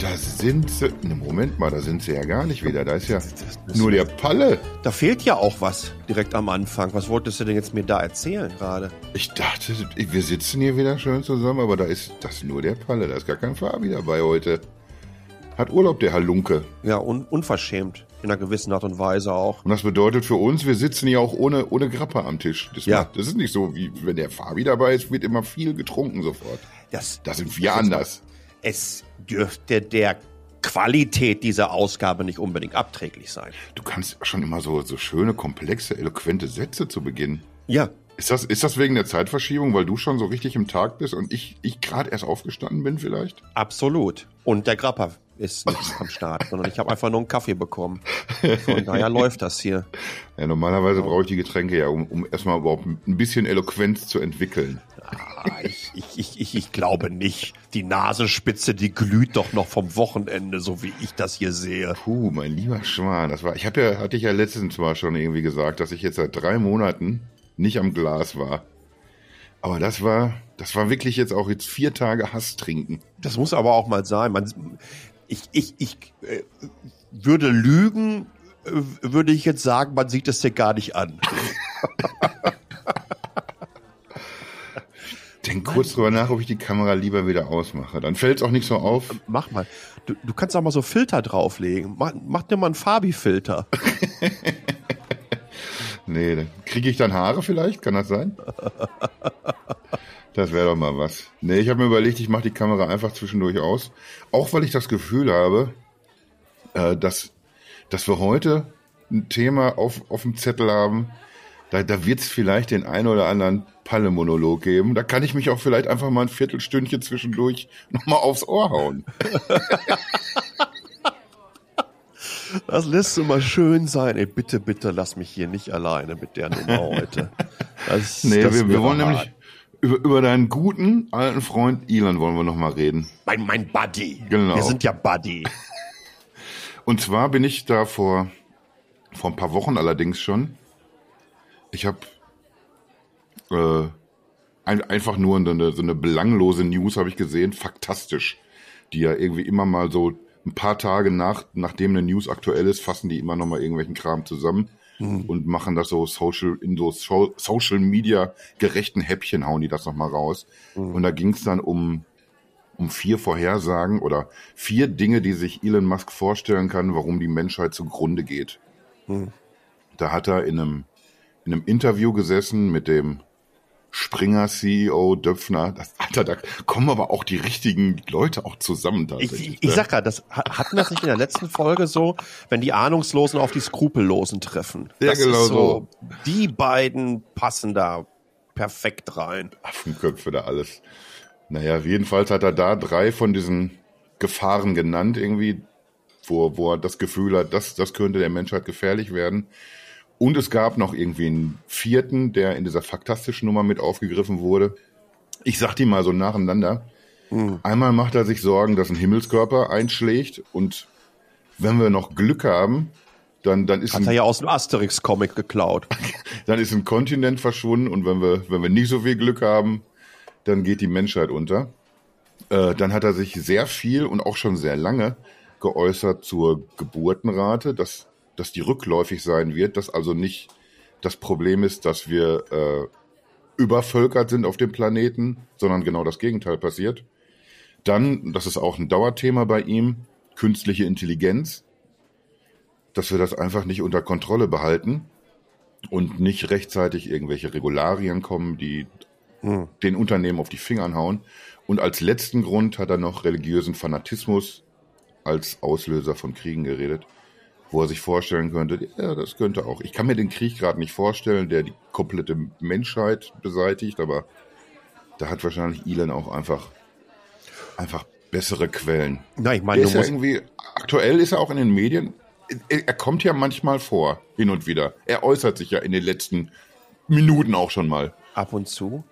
Da sind sie. Ne, Moment mal, da sind sie ja gar nicht wieder. Da ist ja nur der Palle. Da fehlt ja auch was direkt am Anfang. Was wolltest du denn jetzt mir da erzählen gerade? Ich dachte, wir sitzen hier wieder schön zusammen, aber da ist das nur der Palle. Da ist gar kein Fabi dabei heute. Hat Urlaub, der Halunke. Ja, un unverschämt. In einer gewissen Art und Weise auch. Und das bedeutet für uns, wir sitzen hier auch ohne, ohne Grappa am Tisch. Das, Ja. macht, das ist nicht so, wie wenn der Fabi dabei ist, wird immer viel getrunken sofort. Das, Da sind wir anders. Es dürfte der Qualität dieser Ausgabe nicht unbedingt abträglich sein. Du kannst schon immer so, so schöne, komplexe, eloquente Sätze zu Beginn. Ja, Ist das, ist das wegen der Zeitverschiebung, weil du schon so richtig im Tag bist und ich, ich gerade erst aufgestanden bin vielleicht? absolut. Und der Grappa ist nicht am Start, sondern ich habe einfach nur einen Kaffee bekommen. Von daher läuft das hier. Ja, normalerweise brauche ich die Getränke ja, um, um erstmal überhaupt ein bisschen Eloquenz zu entwickeln. Ah, ich, ich, ich, ich, ich glaube nicht. Die Nasenspitze, die glüht doch noch vom Wochenende, so wie ich das hier sehe. Puh, mein lieber Schwan, das war, ich habe ja, hatte ich ja letztens mal schon irgendwie gesagt, dass ich jetzt seit drei Monaten nicht am Glas war. Aber das war, das war wirklich jetzt auch jetzt vier Tage Hass trinken. Das muss aber auch mal sein. Man, ich ich, ich äh, würde lügen, äh, würde ich jetzt sagen, man sieht es dir gar nicht an. Denk kurz drüber nach, ob ich die Kamera lieber wieder ausmache. Dann fällt es auch nicht so auf. Mach mal. Du, du kannst auch mal so Filter drauflegen. Mach, mach dir mal einen Fabi-Filter. Nee, dann kriege ich dann Haare vielleicht? Kann das sein? Das wäre doch mal was. Nee, ich habe mir überlegt, ich mache die Kamera einfach zwischendurch aus. Auch weil ich das Gefühl habe, äh, dass, dass wir heute ein Thema auf, auf dem Zettel haben. Da, da wird es vielleicht den einen oder anderen Palle-Monolog geben. Da kann ich mich auch vielleicht einfach mal ein Viertelstündchen zwischendurch nochmal aufs Ohr hauen. Das lässt du mal schön sein. Ey, bitte, bitte lass mich hier nicht alleine mit der Nummer heute. Das, Nee, das wir, wir wollen hart. nämlich über, über deinen guten alten Freund Elon wollen wir nochmal reden. Mein, mein Buddy. Genau. Wir sind ja Buddy. Und zwar bin ich da vor, vor ein paar Wochen allerdings schon. Ich habe äh, ein, einfach nur eine, so eine belanglose News habe ich gesehen, faktastisch, die ja irgendwie immer mal so ein paar Tage nach, nachdem eine News aktuell ist, fassen die immer noch mal irgendwelchen Kram zusammen und machen das so Social in so Social Media gerechten Häppchen hauen die das noch mal raus. Und da ging es dann um um vier Vorhersagen oder vier Dinge, die sich Elon Musk vorstellen kann, warum die Menschheit zugrunde geht. Da hat er in einem, in einem Interview gesessen mit dem Springer CEO Döpfner. Das, Alter, da kommen aber auch die richtigen Leute auch zusammen Ich, tatsächlich. ich, ich sag ja, das ha- hatten wir das nicht in der letzten Folge so, wenn die Ahnungslosen auf die Skrupellosen treffen. Ja, das genau ist so. Die beiden passen da perfekt rein. Affenköpfe da alles. Naja, jedenfalls hat er da drei von diesen Gefahren genannt, irgendwie, wo, wo er das Gefühl hat, das, das könnte der Menschheit gefährlich werden. Und es gab noch irgendwie einen vierten, der in dieser faktastischen Nummer mit aufgegriffen wurde. Ich sag die mal so nacheinander. Einmal macht er sich Sorgen, dass ein Himmelskörper einschlägt und wenn wir noch Glück haben, dann, dann ist Hat ein er ja aus dem Asterix-Comic geklaut. dann ist ein Kontinent verschwunden und wenn wir, wenn wir nicht so viel Glück haben, dann geht die Menschheit unter. Äh, dann hat er sich sehr viel und auch schon sehr lange geäußert zur Geburtenrate, dass, dass die rückläufig sein wird, dass also nicht das Problem ist, dass wir äh, übervölkert sind auf dem Planeten, sondern genau das Gegenteil passiert. Dann, das ist auch ein Dauerthema bei ihm, künstliche Intelligenz, dass wir das einfach nicht unter Kontrolle behalten und nicht rechtzeitig irgendwelche Regularien kommen, die den Unternehmen auf die Fingern hauen. Und als letzten Grund hat er noch religiösen Fanatismus als Auslöser von Kriegen geredet, wo er sich vorstellen könnte, ja, das könnte auch. Ich kann mir den Krieg gerade nicht vorstellen, der die komplette Menschheit beseitigt, aber da hat wahrscheinlich Elon auch einfach, einfach bessere Quellen. Na, ich Der meine, ist ja irgendwie, aktuell ist er auch in den Medien. Er, er kommt ja manchmal vor, hin und wieder. Er äußert sich ja in den letzten Minuten auch schon mal. ab und zu,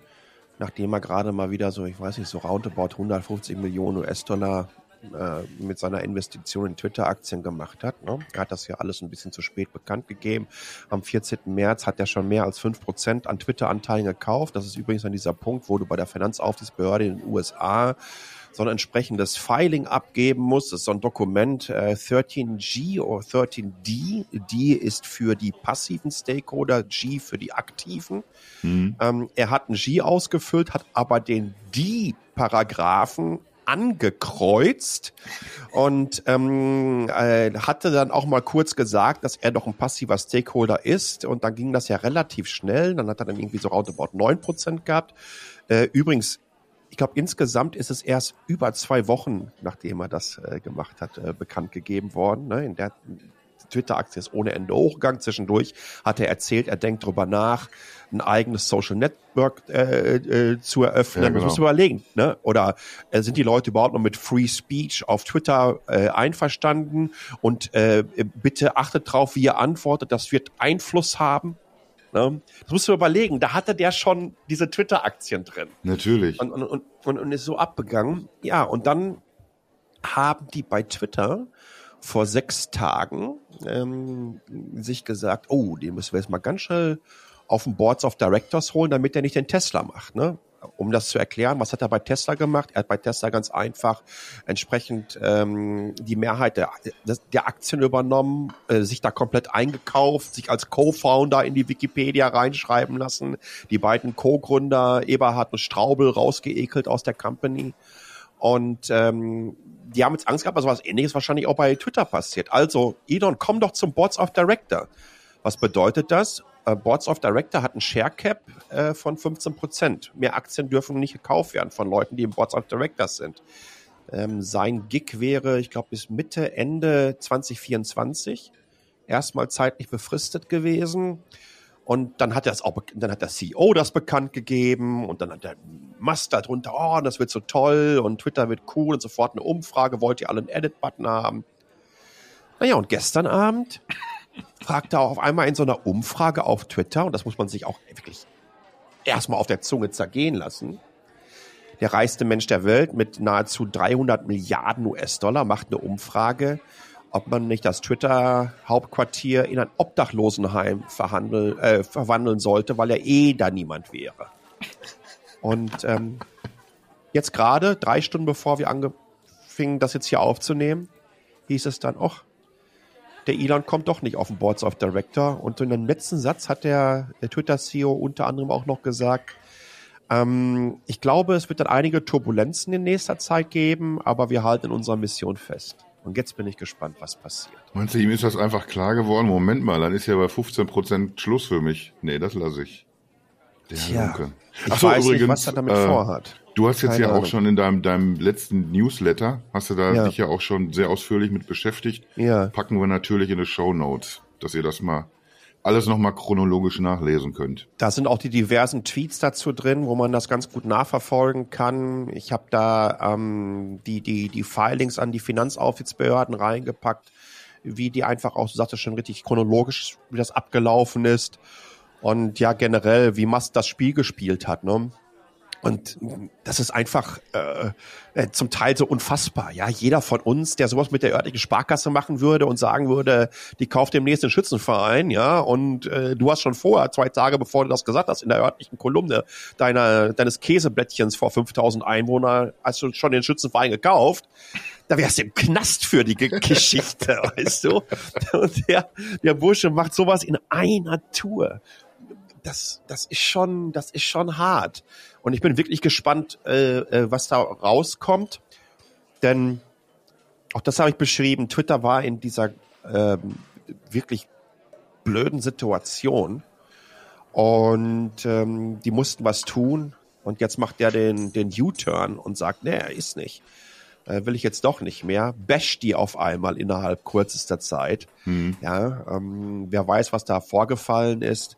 nachdem er gerade mal wieder so, ich weiß nicht, so roundabout 150 Millionen US-Dollar äh, mit seiner Investition in Twitter-Aktien gemacht hat. Ne? Er hat das ja alles ein bisschen zu spät bekannt gegeben. Am 14. März hat er schon mehr als 5% an Twitter-Anteilen gekauft. Das ist übrigens an dieser Punkt, wo du bei der Finanzaufsichtsbehörde in den USA so ein entsprechendes Filing abgeben muss. Das ist so ein Dokument äh, 13G oder 13D. D ist für die passiven Stakeholder, G für die aktiven. Mhm. Ähm, er hat ein G ausgefüllt, hat aber den D-Paragraphen angekreuzt und ähm, äh, hatte dann auch mal kurz gesagt, dass er doch ein passiver Stakeholder ist und dann ging das ja relativ schnell. Dann hat er dann irgendwie so roundabout neun Prozent gehabt. Äh, übrigens, ich glaube, insgesamt ist es erst über zwei Wochen, nachdem er das äh, gemacht hat, äh, bekannt gegeben worden. Ne? In der Twitter-Aktie ist ohne Ende hochgegangen. Zwischendurch hat er erzählt, er denkt darüber nach, ein eigenes Social Network äh, äh, zu eröffnen. Ja, genau. Das muss man überlegen. Ne? Oder äh, sind die Leute überhaupt noch mit Free Speech auf Twitter äh, einverstanden? Und äh, bitte achtet drauf, wie ihr antwortet. Das wird Einfluss haben. Ne? Das musst du überlegen. Da hatte der schon diese Twitter-Aktien drin. Natürlich. Und, und, und, und, und ist so abgegangen. Ja, und dann haben die bei Twitter vor sechs Tagen ähm, sich gesagt, oh, den müssen wir jetzt mal ganz schnell auf den Boards of Directors holen, damit er nicht den Tesla macht. Ne? Um das zu erklären, was hat er bei Tesla gemacht? Er hat bei Tesla ganz einfach entsprechend ähm, die Mehrheit der, der Aktien übernommen, äh, sich da komplett eingekauft, sich als Co-Founder in die Wikipedia reinschreiben lassen, die beiden Co-Gründer Eberhard und Straubel rausgeekelt aus der Company. Und ähm, die haben jetzt Angst gehabt, dass was ähnliches wahrscheinlich auch bei Twitter passiert. Also, Elon, komm doch zum Boards of Director. Was bedeutet das? Uh, Boards of Director hat ein Share Cap äh, von 15 Prozent. Mehr Aktien dürfen nicht gekauft werden von Leuten, die im Boards of Directors sind. Ähm, sein Gig wäre, ich glaube, bis Mitte, Ende 2024 erstmal zeitlich befristet gewesen. Und dann hat das auch, dann hat der CEO das bekannt gegeben und dann hat der Musk darunter, oh, das wird so toll und Twitter wird cool und sofort eine Umfrage, wollt ihr alle einen Edit-Button haben? Naja, und gestern Abend fragte er auf einmal in so einer Umfrage auf Twitter, und das muss man sich auch wirklich erstmal auf der Zunge zergehen lassen, der reichste Mensch der Welt mit nahezu 300 Milliarden US-Dollar macht eine Umfrage, ob man nicht das Twitter-Hauptquartier in ein Obdachlosenheim äh, verwandeln sollte, weil ja eh da niemand wäre. Und ähm, jetzt gerade, drei Stunden bevor wir angefingen, das jetzt hier aufzunehmen, hieß es dann, ach, der Elon kommt doch nicht auf den Boards of Director. Und in dem letzten Satz hat der, der Twitter-CEO unter anderem auch noch gesagt, ähm, ich glaube, es wird dann einige Turbulenzen in nächster Zeit geben, aber wir halten in unserer Mission fest. Und jetzt bin ich gespannt, was passiert. Meinst du, ihm ist das einfach klar geworden? Moment mal, dann ist ja bei 15% Schluss für mich. Nee, das lasse ich. Der Tja, Lunke. ich Ach so, weiß übrigens, nicht, was er damit äh, vorhat. Du hast jetzt Keine ja auch schon in deinem, deinem letzten Newsletter, hast du da ja. dich ja auch schon sehr ausführlich mit beschäftigt. Ja. Packen wir natürlich in die Show Notes, dass ihr das mal alles nochmal chronologisch nachlesen könnt. Da sind auch die diversen Tweets dazu drin, wo man das ganz gut nachverfolgen kann. Ich habe da ähm, die, die, die Filings an die Finanzaufsichtsbehörden reingepackt, wie die einfach auch, du sagtest schon richtig chronologisch, wie das abgelaufen ist. Und ja, generell, wie Musk das Spiel gespielt hat. Ne? Und das ist einfach äh, äh, zum Teil so unfassbar. Ja, jeder von uns, der sowas mit der örtlichen Sparkasse machen würde und sagen würde, die kauft demnächst den Schützenverein, ja, und äh, du hast schon vorher, zwei Tage bevor du das gesagt hast, in der örtlichen Kolumne deiner, deines Käseblättchens vor 5000 Einwohner, hast du schon den Schützenverein gekauft, da wärst du im Knast für die Geschichte, weißt du? Und der, der Bursche macht sowas in einer Tour das, das ist schon, das ist schon hart. Und ich bin wirklich gespannt, äh, äh, was da rauskommt. Denn auch das habe ich beschrieben. Twitter war in dieser ähm, wirklich blöden Situation. Und ähm, die mussten was tun. Und jetzt macht der den, den U-Turn und sagt, nee, er ist nicht. Äh, will ich jetzt doch nicht mehr. Bash die auf einmal innerhalb kürzester Zeit. Hm. Ja, ähm, wer weiß, was da vorgefallen ist.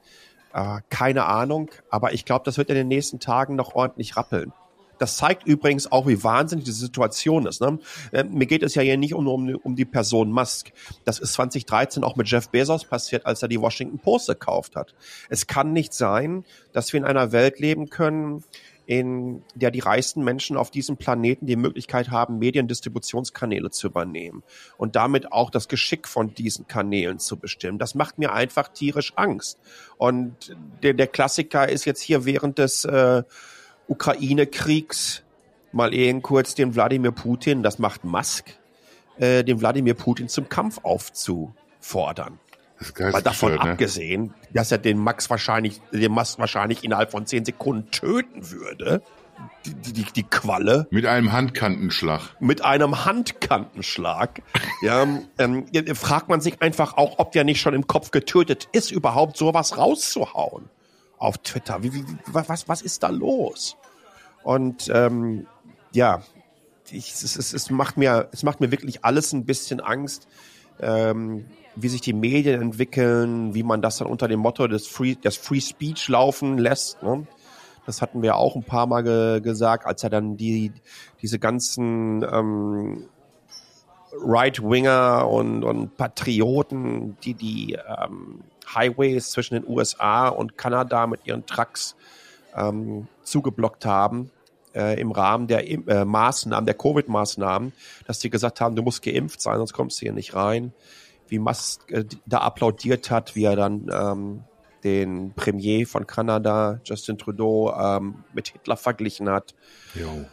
Äh, keine Ahnung, aber ich glaube, das wird in den nächsten Tagen noch ordentlich rappeln. Das zeigt übrigens auch, wie wahnsinnig die Situation ist. Ne? Äh, mir geht es ja hier nicht um, um, um die Person Musk. Das ist 2013 auch mit Jeff Bezos passiert, als er die Washington Post gekauft hat. Es kann nicht sein, dass wir in einer Welt leben können, in der die reichsten Menschen auf diesem Planeten die Möglichkeit haben, Mediendistributionskanäle zu übernehmen und damit auch das Geschick von diesen Kanälen zu bestimmen. Das macht mir einfach tierisch Angst. Und der, der Klassiker ist jetzt hier während des äh, Ukraine-Kriegs mal eben kurz den Wladimir Putin, das macht Musk, äh, den Wladimir Putin zum Kampf aufzufordern. Mal davon ne? abgesehen, dass er den Max wahrscheinlich, den Musk wahrscheinlich innerhalb von zehn Sekunden töten würde. Die, die, die Qualle. Mit einem Handkantenschlag. Mit einem Handkantenschlag. ja, ähm, fragt man sich einfach auch, ob der nicht schon im Kopf getötet ist, überhaupt sowas rauszuhauen auf Twitter. Wie, wie, was, was ist da los? Und ähm, ja, ich, es, es, es, macht mir, es macht mir wirklich alles ein bisschen Angst, ähm, wie sich die Medien entwickeln, wie man das dann unter dem Motto des Free, des Free Speech laufen lässt. Ne? Das hatten wir auch ein paar Mal ge gesagt, als er dann die, diese ganzen ähm, Right-Winger und, und Patrioten, die die ähm, Highways zwischen den USA und Kanada mit ihren Trucks ähm, zugeblockt haben äh, im Rahmen der äh, Maßnahmen, der Covid-Maßnahmen, dass die gesagt haben, du musst geimpft sein, sonst kommst du hier nicht rein. Wie Musk äh, da applaudiert hat, wie er dann ähm, den Premier von Kanada, Justin Trudeau, ähm, mit Hitler verglichen hat. Jo.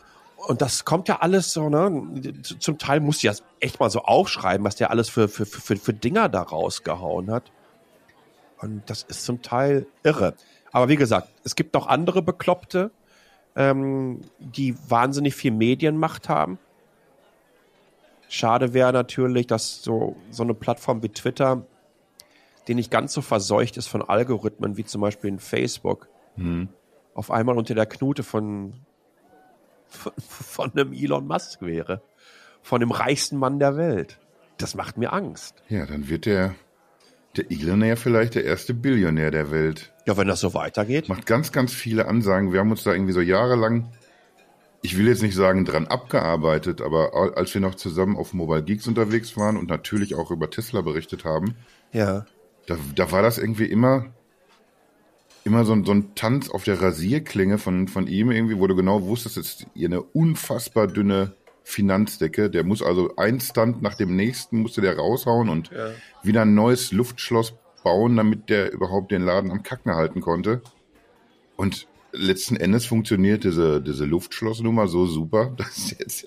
Und das kommt ja alles so, ne? Zum Teil muss ich das echt mal so aufschreiben, was der alles für, für, für, für Dinger da rausgehauen hat. Und das ist zum Teil irre. Aber wie gesagt, es gibt noch andere Bekloppte, ähm, die wahnsinnig viel Medienmacht haben. Schade wäre natürlich, dass so, so eine Plattform wie Twitter, die nicht ganz so verseucht ist von Algorithmen wie zum Beispiel in Facebook, mhm. auf einmal unter der Knute von, von, von einem Elon Musk wäre. Von dem reichsten Mann der Welt. Das macht mir Angst. Ja, dann wird der der Elon vielleicht der erste Billionär der Welt. Ja, wenn das so weitergeht. Macht ganz, ganz viele Ansagen. Wir haben uns da irgendwie so jahrelang, ich will jetzt nicht sagen dran abgearbeitet, aber als wir noch zusammen auf Mobile Geeks unterwegs waren und natürlich auch über Tesla berichtet haben, ja. da, da war das irgendwie immer, immer so ein, so ein Tanz auf der Rasierklinge von, von ihm irgendwie, wo du genau wusstest, es ist hier eine unfassbar dünne Finanzdecke. Der muss also ein Stand nach dem nächsten musste der raushauen und ja. wieder ein neues Luftschloss bauen, damit der überhaupt den Laden am Kacken halten konnte. Und letzten Endes funktioniert diese, diese Luftschlossnummer so super, dass jetzt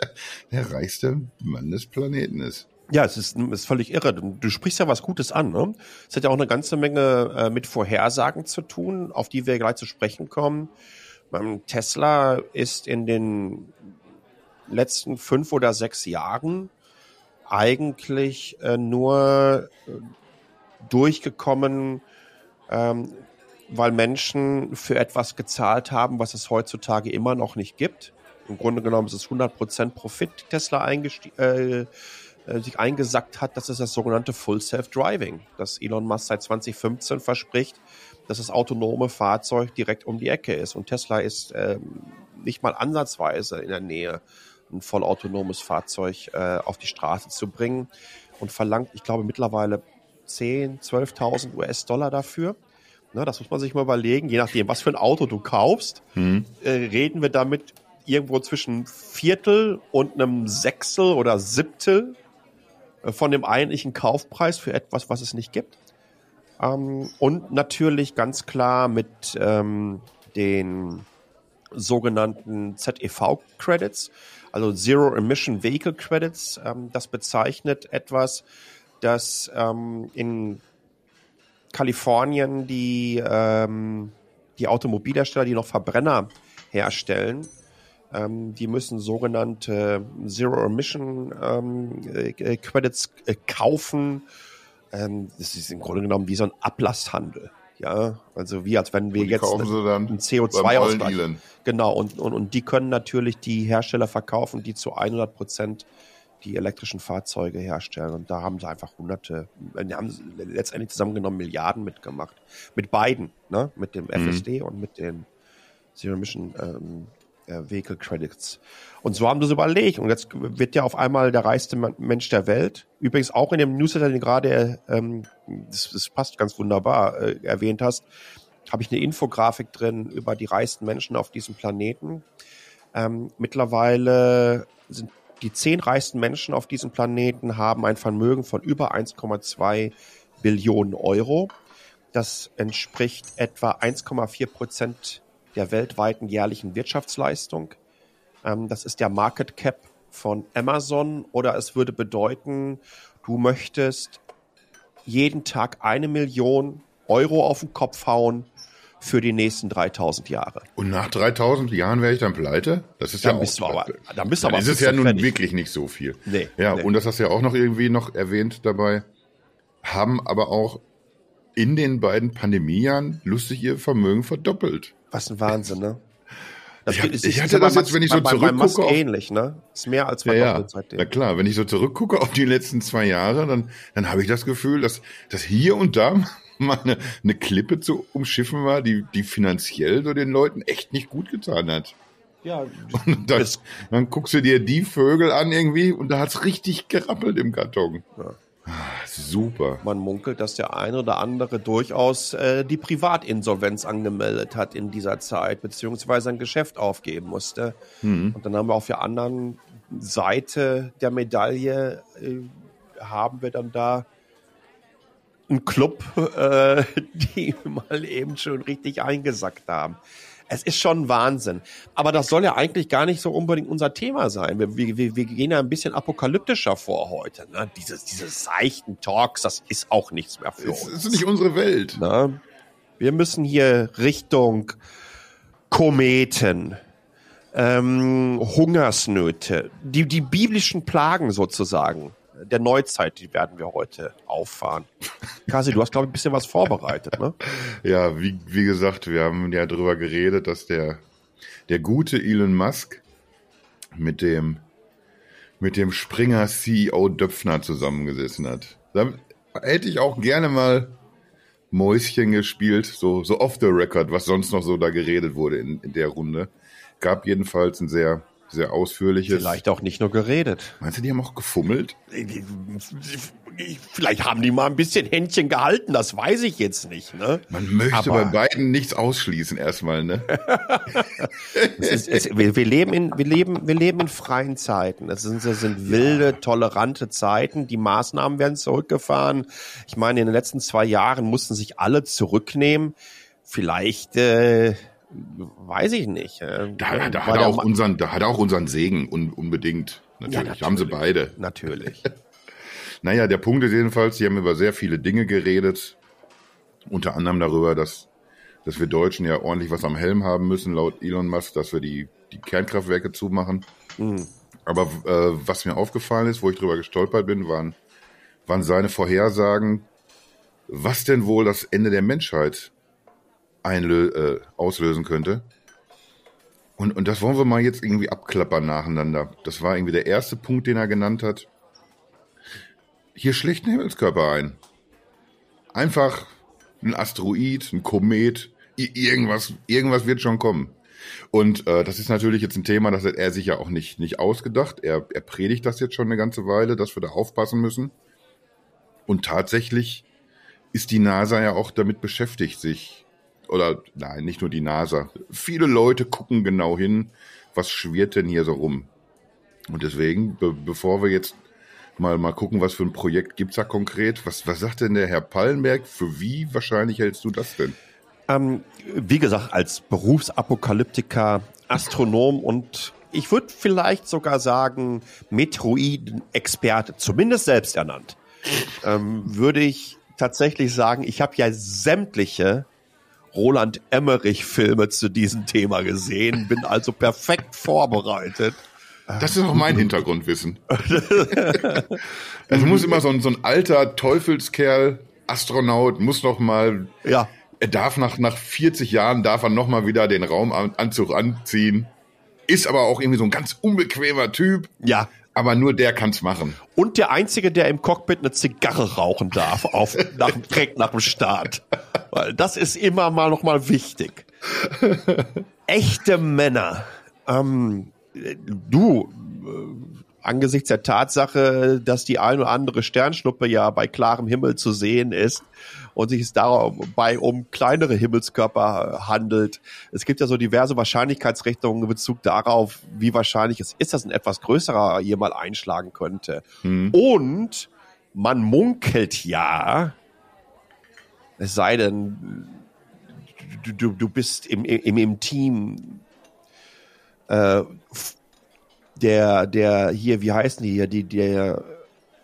der reichste Mann des Planeten ist. Ja, es ist, ist völlig irre. Du sprichst ja was Gutes an. Ne? Es hat ja auch eine ganze Menge äh, mit Vorhersagen zu tun, auf die wir gleich zu sprechen kommen. Tesla ist in den letzten fünf oder sechs Jahren eigentlich äh, nur äh, durchgekommen, ähm, weil Menschen für etwas gezahlt haben, was es heutzutage immer noch nicht gibt. Im Grunde genommen ist es 100% Profit Tesla äh, äh, sich eingesackt hat. Das ist das sogenannte Full Self-Driving, das Elon Musk seit 2015 verspricht, dass das autonome Fahrzeug direkt um die Ecke ist. Und Tesla ist ähm, nicht mal ansatzweise in der Nähe ein vollautonomes Fahrzeug äh, auf die Straße zu bringen und verlangt, ich glaube, mittlerweile 10, 12.000 US-Dollar dafür. Ne, das muss man sich mal überlegen, je nachdem, was für ein Auto du kaufst, hm. äh, reden wir damit irgendwo zwischen Viertel und einem Sechstel oder Siebtel äh, von dem eigentlichen Kaufpreis für etwas, was es nicht gibt. Ähm, und natürlich ganz klar mit ähm, den sogenannten ZEV-Credits also Zero Emission Vehicle Credits. Ähm, das bezeichnet etwas, das ähm, in Kalifornien die, ähm, die Automobilhersteller, die noch Verbrenner herstellen, ähm, die müssen sogenannte Zero Emission ähm, äh, Credits äh, kaufen. Ähm, das ist im Grunde genommen wie so ein Ablasshandel. Ja, also wie als wenn wir jetzt ein CO2-Ausgleich. Genau, und, und, und die können natürlich die Hersteller verkaufen, die zu 100 Prozent die elektrischen Fahrzeuge herstellen. Und da haben sie einfach hunderte, die haben letztendlich zusammengenommen Milliarden mitgemacht. Mit beiden, ne? mit dem mhm. FSD und mit den Zero Emission ähm, äh, Vehicle Credits. Und so haben sie es überlegt. Und jetzt wird ja auf einmal der reichste Mensch der Welt. Übrigens auch in dem Newsletter, den gerade, ähm, das, das passt ganz wunderbar, äh, erwähnt hast, habe ich eine Infografik drin über die reichsten Menschen auf diesem Planeten. Ähm, mittlerweile sind die zehn reichsten Menschen auf diesem Planeten haben ein Vermögen von über 1,2 Billionen Euro. Das entspricht etwa 1,4 Prozent der weltweiten jährlichen Wirtschaftsleistung. Ähm, das ist der Market Cap von Amazon. Oder es würde bedeuten, du möchtest jeden Tag eine Million Euro auf den Kopf hauen für die nächsten 3000 Jahre. Und nach 3000 Jahren wäre ich dann pleite? Das ist Dann ja bist du auch, aber- dann bist du aber ist es ja nun fertig. wirklich nicht so viel. Nee, Ja, nee. und das hast du ja auch noch irgendwie noch erwähnt dabei, haben aber auch in den beiden Pandemiejahren lustig ihr Vermögen verdoppelt. Was ein Wahnsinn, ne? Das Ich hab- ist- ich hatte ja das bei jetzt, wenn ich so bei- bei Musk zurückgucke auf- ähnlich, ne? Ist mehr als Ja, ja. verdoppelt seitdem. Na klar, wenn ich so zurückgucke auf die letzten zwei Jahre, dann, dann habe ich das Gefühl, dass, dass hier und da mal eine, eine Klippe zu umschiffen war, die, die finanziell so den Leuten echt nicht gut getan hat. Ja, Und dann, Es- dann guckst du dir die Vögel an irgendwie und da hat's richtig gerappelt im Karton. Ja. Ah, super. man munkelt, dass der eine oder andere durchaus äh, die Privatinsolvenz angemeldet hat in dieser Zeit, beziehungsweise ein Geschäft aufgeben musste. Mhm. Und dann haben wir auf der anderen Seite der Medaille, äh, haben wir dann da einen Club, äh, die mal eben schon richtig eingesackt haben. Es ist schon Wahnsinn. Aber das soll ja eigentlich gar nicht so unbedingt unser Thema sein. Wir, wir, wir gehen ja ein bisschen apokalyptischer vor heute. Ne? Dieses, diese seichten Talks, das ist auch nichts mehr für Es uns. ist nicht unsere Welt. Ne? Wir müssen hier Richtung Kometen, ähm, Hungersnöte, die, die biblischen Plagen sozusagen der Neuzeit, die werden wir heute auffahren. Kasi, du hast, glaube ich, ein bisschen was vorbereitet, ne? Ja, wie, wie gesagt, wir haben ja drüber geredet, dass der, der gute Elon Musk mit dem, mit dem Springer CEO Döpfner zusammengesessen hat. Da hätte ich auch gerne mal Mäuschen gespielt, so, so off the record, was sonst noch so da geredet wurde in, in der Runde. Gab jedenfalls ein sehr, sehr ausführliches. Vielleicht auch nicht nur geredet. Meinst du, die haben auch gefummelt? Vielleicht haben die mal ein bisschen Händchen gehalten, das weiß ich jetzt nicht, ne? Man möchte Aber- bei beiden nichts ausschließen erstmal, ne? Ist, es, wir, wir, leben in, wir, leben, wir leben in freien Zeiten. Es sind, es sind wilde, tolerante Zeiten. Die Maßnahmen werden zurückgefahren. Ich meine, in den letzten zwei Jahren mussten sich alle zurücknehmen. Vielleicht, äh, weiß ich nicht. Äh, Da, da, hat er auch Ma- unseren, da hat er auch unseren Segen, un, unbedingt. Natürlich, natürlich. haben sie beide. Natürlich. Naja, der Punkt ist jedenfalls, sie haben über sehr viele Dinge geredet. Unter anderem darüber, dass, dass wir Deutschen ja ordentlich was am Helm haben müssen, laut Elon Musk, dass wir die, die Kernkraftwerke zumachen. Hm. Aber äh, was mir aufgefallen ist, wo ich drüber gestolpert bin, waren, waren seine Vorhersagen, was denn wohl das Ende der Menschheit äh, auslösen könnte. Und, und das wollen wir mal jetzt irgendwie abklappern nacheinander. Das war irgendwie der erste Punkt, den er genannt hat. Hier schlägt ein Himmelskörper ein. Einfach ein Asteroid, ein Komet, irgendwas, irgendwas wird schon kommen. Und äh, das ist natürlich jetzt ein Thema, das hat er sich ja auch nicht, nicht ausgedacht. Er, er predigt das jetzt schon eine ganze Weile, dass wir da aufpassen müssen. Und tatsächlich ist die NASA ja auch damit beschäftigt, sich, oder nein, nicht nur die NASA, viele Leute gucken genau hin, was schwirrt denn hier so rum. Und deswegen, be bevor wir jetzt mal, mal gucken, was für ein Projekt gibt's da konkret, was, was sagt denn der Herr Pallenberg, für wie wahrscheinlich hältst du das denn? Ähm, wie gesagt, als Berufsapokalyptiker, Astronom und ich würde vielleicht sogar sagen, Metroiden-Experte, zumindest selbst ernannt, ähm, würde ich tatsächlich sagen, ich habe ja sämtliche Roland Emmerich-Filme zu diesem Thema gesehen, bin also perfekt vorbereitet. Das ist auch mein Hintergrundwissen. Es muss immer so ein, so ein alter Teufelskerl, Astronaut, muss noch mal, Ja, er darf nach, nach 40 Jahren, darf er noch mal wieder den Raumanzug anziehen. Ist aber auch irgendwie so ein ganz unbequemer Typ. ja. Aber nur der kann's machen. Und der Einzige, der im Cockpit eine Zigarre rauchen darf, auf, nach, direkt nach dem Start. Weil das ist immer mal noch mal wichtig. Echte Männer. Ähm, du, äh, angesichts der Tatsache, dass die ein oder andere Sternschnuppe ja bei klarem Himmel zu sehen ist und sich es dabei um kleinere Himmelskörper handelt. Es gibt ja so diverse Wahrscheinlichkeitsrichtungen in Bezug darauf, wie wahrscheinlich es ist, dass ein etwas größerer hier mal einschlagen könnte. Und man munkelt ja, es sei denn, du, du, du bist im, im, im Team äh, der, der hier, wie heißen die hier, die, der,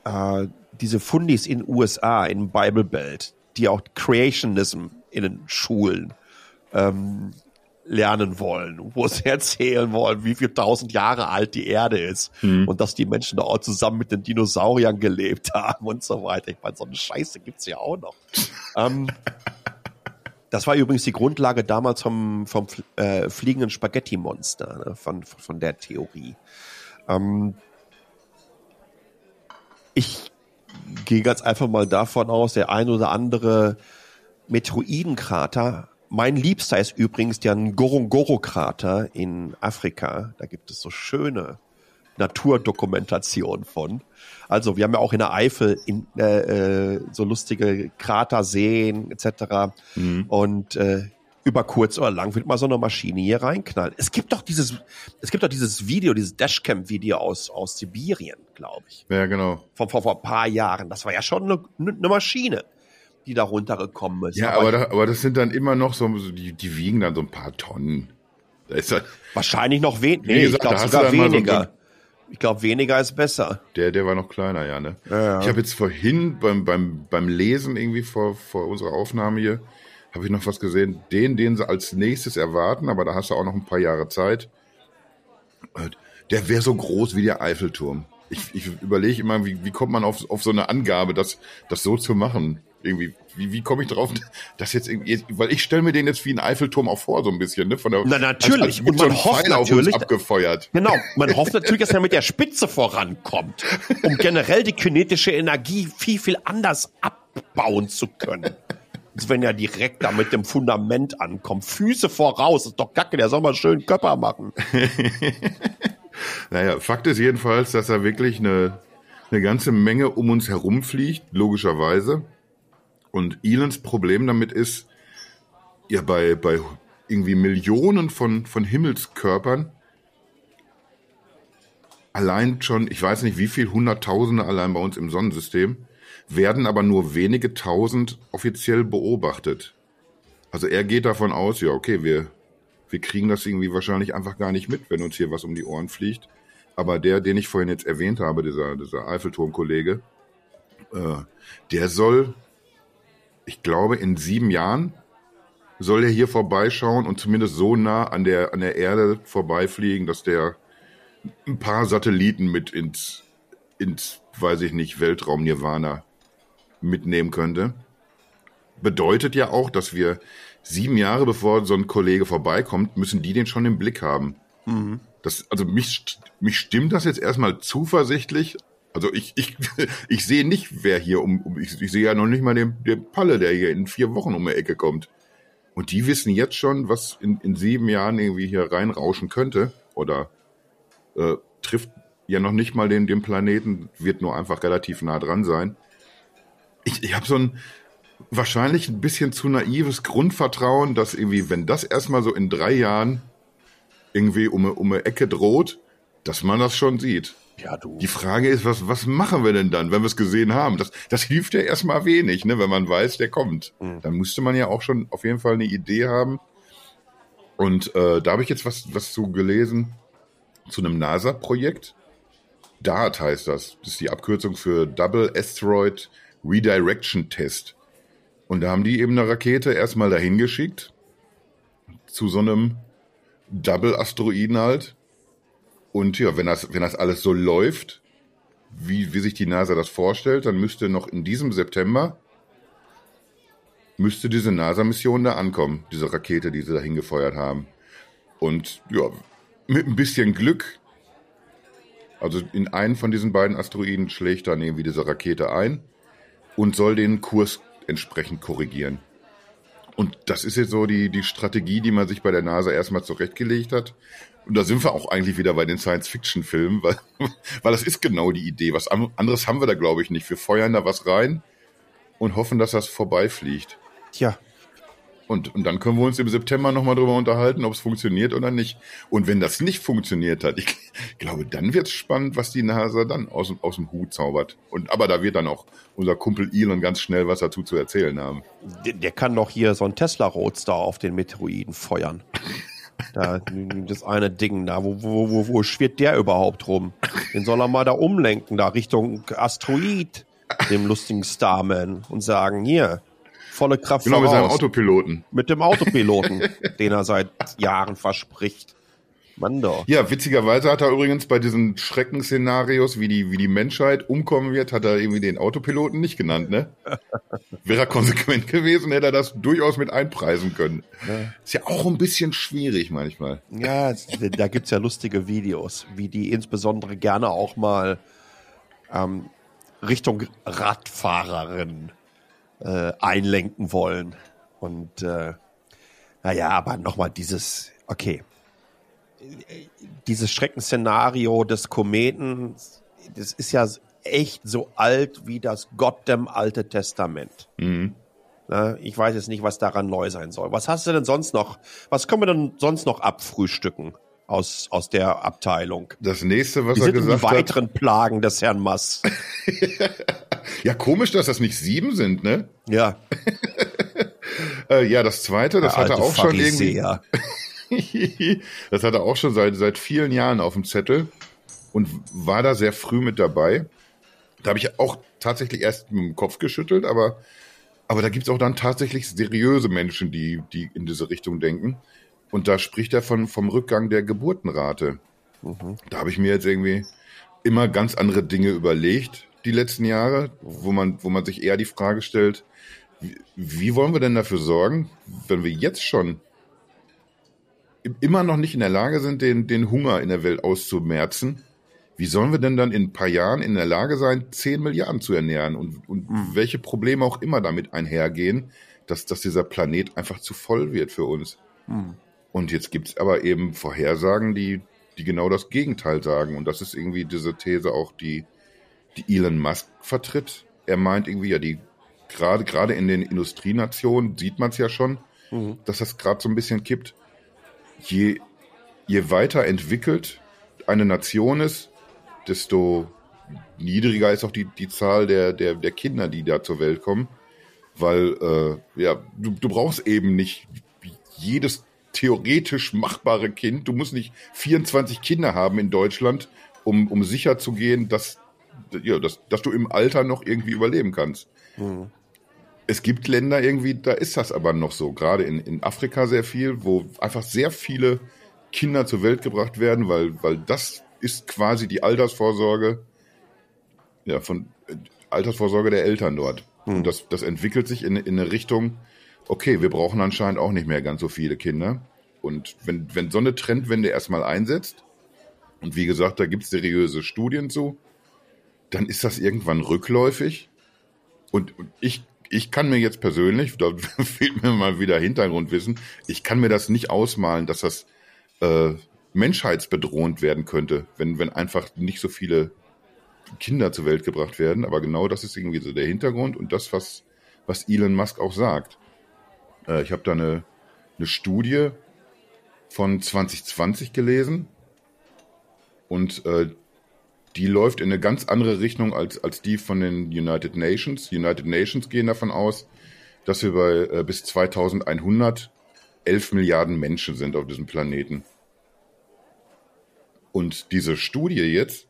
äh, diese Fundis in USA, in Bible Belt, die auch Creationism in den Schulen ähm, lernen wollen, wo sie erzählen wollen, wie viel tausend Jahre alt die Erde ist mhm. und dass die Menschen da auch zusammen mit den Dinosauriern gelebt haben und so weiter. Ich meine, so eine Scheiße gibt's ja auch noch. ähm, das war übrigens die Grundlage damals vom, vom äh, fliegenden Spaghetti-Monster, ne, von, von der Theorie. Ähm, ich gehe ganz einfach mal davon aus, der ein oder andere Metroidenkrater mein Liebster ist übrigens der Ngorongoro-Krater in Afrika. Da gibt es so schöne Naturdokumentation von. Also wir haben ja auch in der Eifel in, äh, äh so lustige Kraterseen etc. Mhm. Und äh, über kurz oder lang wird mal so eine Maschine hier reinknallen. Es gibt doch dieses, es gibt doch dieses Video, dieses Dashcam-Video aus, aus Sibirien, glaube ich. Ja, genau. Von vor, vor ein paar Jahren. Das war ja schon eine, eine Maschine die da runtergekommen ist. Ja, aber, aber, da, aber das sind dann immer noch so, die, die wiegen dann so ein paar Tonnen. Da ist halt, Wahrscheinlich noch weniger. Nee, ich glaube sogar weniger. So ich glaube, weniger ist besser. Der, der war noch kleiner, ja, ne? Ja, ja. Ich habe jetzt vorhin beim, beim, beim Lesen irgendwie vor, vor unserer Aufnahme hier, habe ich noch was gesehen. Den, den sie als nächstes erwarten, aber da hast du auch noch ein paar Jahre Zeit. Der wäre so groß wie der Eiffelturm. Ich, ich überlege immer, wie, wie kommt man auf, auf so eine Angabe, das, das so zu machen? Irgendwie, wie, wie komme ich drauf, das jetzt irgendwie, weil ich stelle mir den jetzt wie ein Eiffelturm auch vor, so ein bisschen, ne? Von der, Na, natürlich. Als, als und man so hofft natürlich, abgefeuert. Genau. Man hofft natürlich, dass er mit der Spitze vorankommt, um generell die kinetische Energie viel, viel anders abbauen zu können. Als wenn er direkt da mit dem Fundament ankommt. Füße voraus, ist doch kacke, der soll mal schön Körper machen. naja, Fakt ist jedenfalls, dass er wirklich eine, eine ganze Menge um uns herumfliegt, logischerweise. Und Elons Problem damit ist, ja, bei, bei irgendwie Millionen von, von Himmelskörpern, allein schon, ich weiß nicht wie viel, Hunderttausende allein bei uns im Sonnensystem, werden aber nur wenige tausend offiziell beobachtet. Also er geht davon aus, ja, okay, wir, wir kriegen das irgendwie wahrscheinlich einfach gar nicht mit, wenn uns hier was um die Ohren fliegt. Aber der, den ich vorhin jetzt erwähnt habe, dieser, dieser Eiffelturm-Kollege, äh, der soll ich glaube, in sieben Jahren soll er hier vorbeischauen und zumindest so nah an der, an der Erde vorbeifliegen, dass der ein paar Satelliten mit ins, ins, weiß ich nicht, Weltraum Nirvana mitnehmen könnte. Bedeutet ja auch, dass wir sieben Jahre bevor so ein Kollege vorbeikommt, müssen die den schon im Blick haben. Mhm. Das, also mich, mich stimmt das jetzt erstmal zuversichtlich, also ich, ich, ich sehe nicht, wer hier um, um ich, ich sehe ja noch nicht mal den, den Palle, der hier in vier Wochen um die Ecke kommt. Und die wissen jetzt schon, was in, in sieben Jahren irgendwie hier reinrauschen könnte oder äh, trifft ja noch nicht mal den, den Planeten, wird nur einfach relativ nah dran sein. Ich, ich habe so ein wahrscheinlich ein bisschen zu naives Grundvertrauen, dass irgendwie, wenn das erstmal so in drei Jahren irgendwie um, um eine Ecke droht, dass man das schon sieht. Ja, du. Die Frage ist, was, was machen wir denn dann, wenn wir es gesehen haben? Das, das hilft ja erstmal wenig, ne, wenn man weiß, der kommt. Mhm. Dann müsste man ja auch schon auf jeden Fall eine Idee haben. Und äh, da habe ich jetzt was, was zu gelesen zu einem NASA-Projekt. DART heißt das. Das ist die Abkürzung für Double Asteroid Redirection Test. Und da haben die eben eine Rakete erstmal dahin geschickt. Zu so einem Double-Asteroiden halt. Und ja, wenn das, wenn das alles so läuft, wie, wie sich die NASA das vorstellt, dann müsste noch in diesem September müsste diese NASA-Mission da ankommen, diese Rakete, die sie da hingefeuert haben. Und ja, mit ein bisschen Glück, also in einen von diesen beiden Asteroiden schlägt dann irgendwie diese Rakete ein und soll den Kurs entsprechend korrigieren. Und das ist jetzt so die, die Strategie, die man sich bei der NASA erstmal zurechtgelegt hat. Und da sind wir auch eigentlich wieder bei den Science-Fiction-Filmen, weil, weil das ist genau die Idee. Was anderes haben wir da, glaube ich, nicht. Wir feuern da was rein und hoffen, dass das vorbeifliegt. Tja. Und, und dann können wir uns im September nochmal drüber unterhalten, ob es funktioniert oder nicht. Und wenn das nicht funktioniert hat, ich glaube, dann wird es spannend, was die NASA dann aus, aus dem Hut zaubert. Und, aber da wird dann auch unser Kumpel Elon ganz schnell was dazu zu erzählen haben. Der, der kann doch hier so einen Tesla-Roadster auf den Meteoroiden feuern. Da, das eine Ding da, wo, wo, wo, wo schwirrt der überhaupt rum? Den soll er mal da umlenken, da Richtung Asteroid, dem lustigen Starman, und sagen, hier, volle Kraft Genau, mit voraus. seinem Autopiloten. Mit dem Autopiloten, den er seit Jahren verspricht. Mann doch. Ja, witzigerweise hat er übrigens bei diesen Schreckensszenarios, wie die, wie die Menschheit umkommen wird, hat er irgendwie den Autopiloten nicht genannt, ne? Wäre er konsequent gewesen, hätte er das durchaus mit einpreisen können. Ist ja auch ein bisschen schwierig manchmal. Ja, es- da gibt's ja lustige Videos, wie die insbesondere gerne auch mal ähm, Richtung Radfahrerin äh, einlenken wollen. Und äh, naja, aber nochmal dieses, okay, dieses Schreckensszenario des Kometen, das ist ja echt so alt wie das Gottdem Alte Testament. Na, ich weiß jetzt nicht, was daran neu sein soll. Was hast du denn sonst noch? Was können wir denn sonst noch abfrühstücken aus, aus der Abteilung? Das nächste, was Wie er die gesagt hat. weiteren Plagen des Herrn Mass? Ja, komisch, dass das nicht sieben sind, ne? Ja, Äh, ja, das zweite, das der hat er auch schon irgendwie. Das hat er auch schon seit, seit vielen Jahren auf dem Zettel und war da sehr früh mit dabei. Da habe ich auch tatsächlich erst mit dem Kopf geschüttelt, aber, aber da gibt's auch dann tatsächlich seriöse Menschen, die, die in diese Richtung denken. Und da spricht er von, vom Rückgang der Geburtenrate. Da habe ich mir jetzt irgendwie immer ganz andere Dinge überlegt, die letzten Jahre, wo man, wo man sich eher die Frage stellt, wie, wie wollen wir denn dafür sorgen, wenn wir jetzt schon immer noch nicht in der Lage sind, den, den Hunger in der Welt auszumerzen, wie sollen wir denn dann in ein paar Jahren in der Lage sein, 10 Milliarden zu ernähren und, und welche Probleme auch immer damit einhergehen, dass, dass dieser Planet einfach zu voll wird für uns. Und jetzt gibt's aber eben Vorhersagen, die, die genau das Gegenteil sagen. Und das ist irgendwie diese These auch, die, die Elon Musk vertritt. Er meint irgendwie, ja, die gerade gerade in den Industrienationen sieht man es ja schon, dass das gerade so ein bisschen kippt. Je, je weiter entwickelt eine Nation ist, desto niedriger ist auch die, die Zahl der, der, der Kinder, die da zur Welt kommen. Weil, äh, ja, du, du brauchst eben nicht jedes theoretisch machbare Kind. Du musst nicht 24 Kinder haben in Deutschland, um, um sicher zu gehen, dass, ja, dass, dass du im Alter noch irgendwie überleben kannst. Es gibt Länder irgendwie, da ist das aber noch so. Gerade in, in Afrika sehr viel, wo einfach sehr viele Kinder zur Welt gebracht werden, weil, weil das ist quasi die Altersvorsorge, ja, von äh, Altersvorsorge der Eltern dort. Und das, das entwickelt sich in, in eine Richtung, okay, wir brauchen anscheinend auch nicht mehr ganz so viele Kinder. Und wenn, wenn so eine Trendwende erstmal einsetzt, und wie gesagt, da gibt's seriöse Studien zu, dann ist das irgendwann rückläufig. Und, und ich, ich kann mir jetzt persönlich, da fehlt mir mal wieder Hintergrundwissen, ich kann mir das nicht ausmalen, dass das äh, menschheitsbedrohend werden könnte, wenn, wenn einfach nicht so viele Kinder zur Welt gebracht werden. Aber genau das ist irgendwie so der Hintergrund und das, was, was Elon Musk auch sagt. Äh, ich habe da eine, eine Studie von 2020 gelesen und äh, die läuft in eine ganz andere Richtung als, als die von den United Nations. United Nations gehen davon aus, dass wir bei äh, bis 2100 11 Milliarden Menschen sind auf diesem Planeten. Und diese Studie jetzt,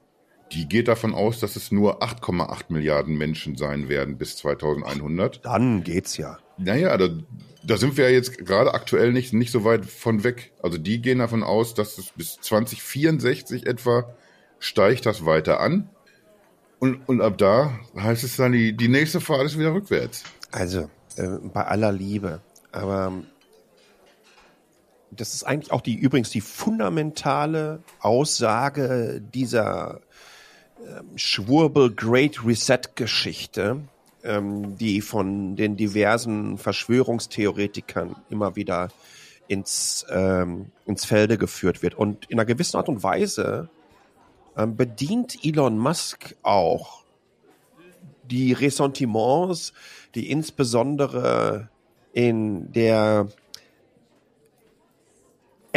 die geht davon aus, dass es nur 8,8 Milliarden Menschen sein werden bis 2100. Dann geht's ja. Naja, da, da sind wir ja jetzt gerade aktuell nicht, nicht so weit von weg. Also die gehen davon aus, dass es bis 2064 etwa steigt das weiter an. Und, und ab da heißt es dann, die, die nächste Fahrt ist wieder rückwärts. Also, äh, bei aller Liebe. Aber ähm, das ist eigentlich auch die, übrigens die fundamentale Aussage dieser ähm, Schwurbel Great Reset Geschichte, ähm, die von den diversen Verschwörungstheoretikern immer wieder ins, ähm, ins Felde geführt wird. Und in einer gewissen Art und Weise bedient Elon Musk auch die Ressentiments, die insbesondere in der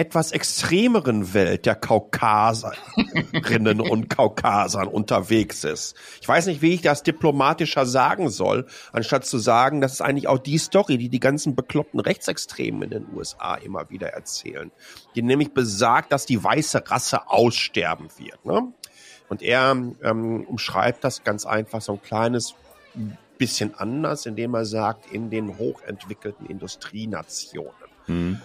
etwas extremeren Welt der Kaukaserinnen und Kaukasern unterwegs ist. Ich weiß nicht, wie ich das diplomatischer sagen soll, anstatt zu sagen, das ist eigentlich auch die Story, die die ganzen bekloppten Rechtsextremen in den USA immer wieder erzählen. Die nämlich besagt, dass die weiße Rasse aussterben wird. Ne? Und er ähm, umschreibt das ganz einfach so ein kleines bisschen anders, indem er sagt, in den hochentwickelten Industrienationen. Mhm.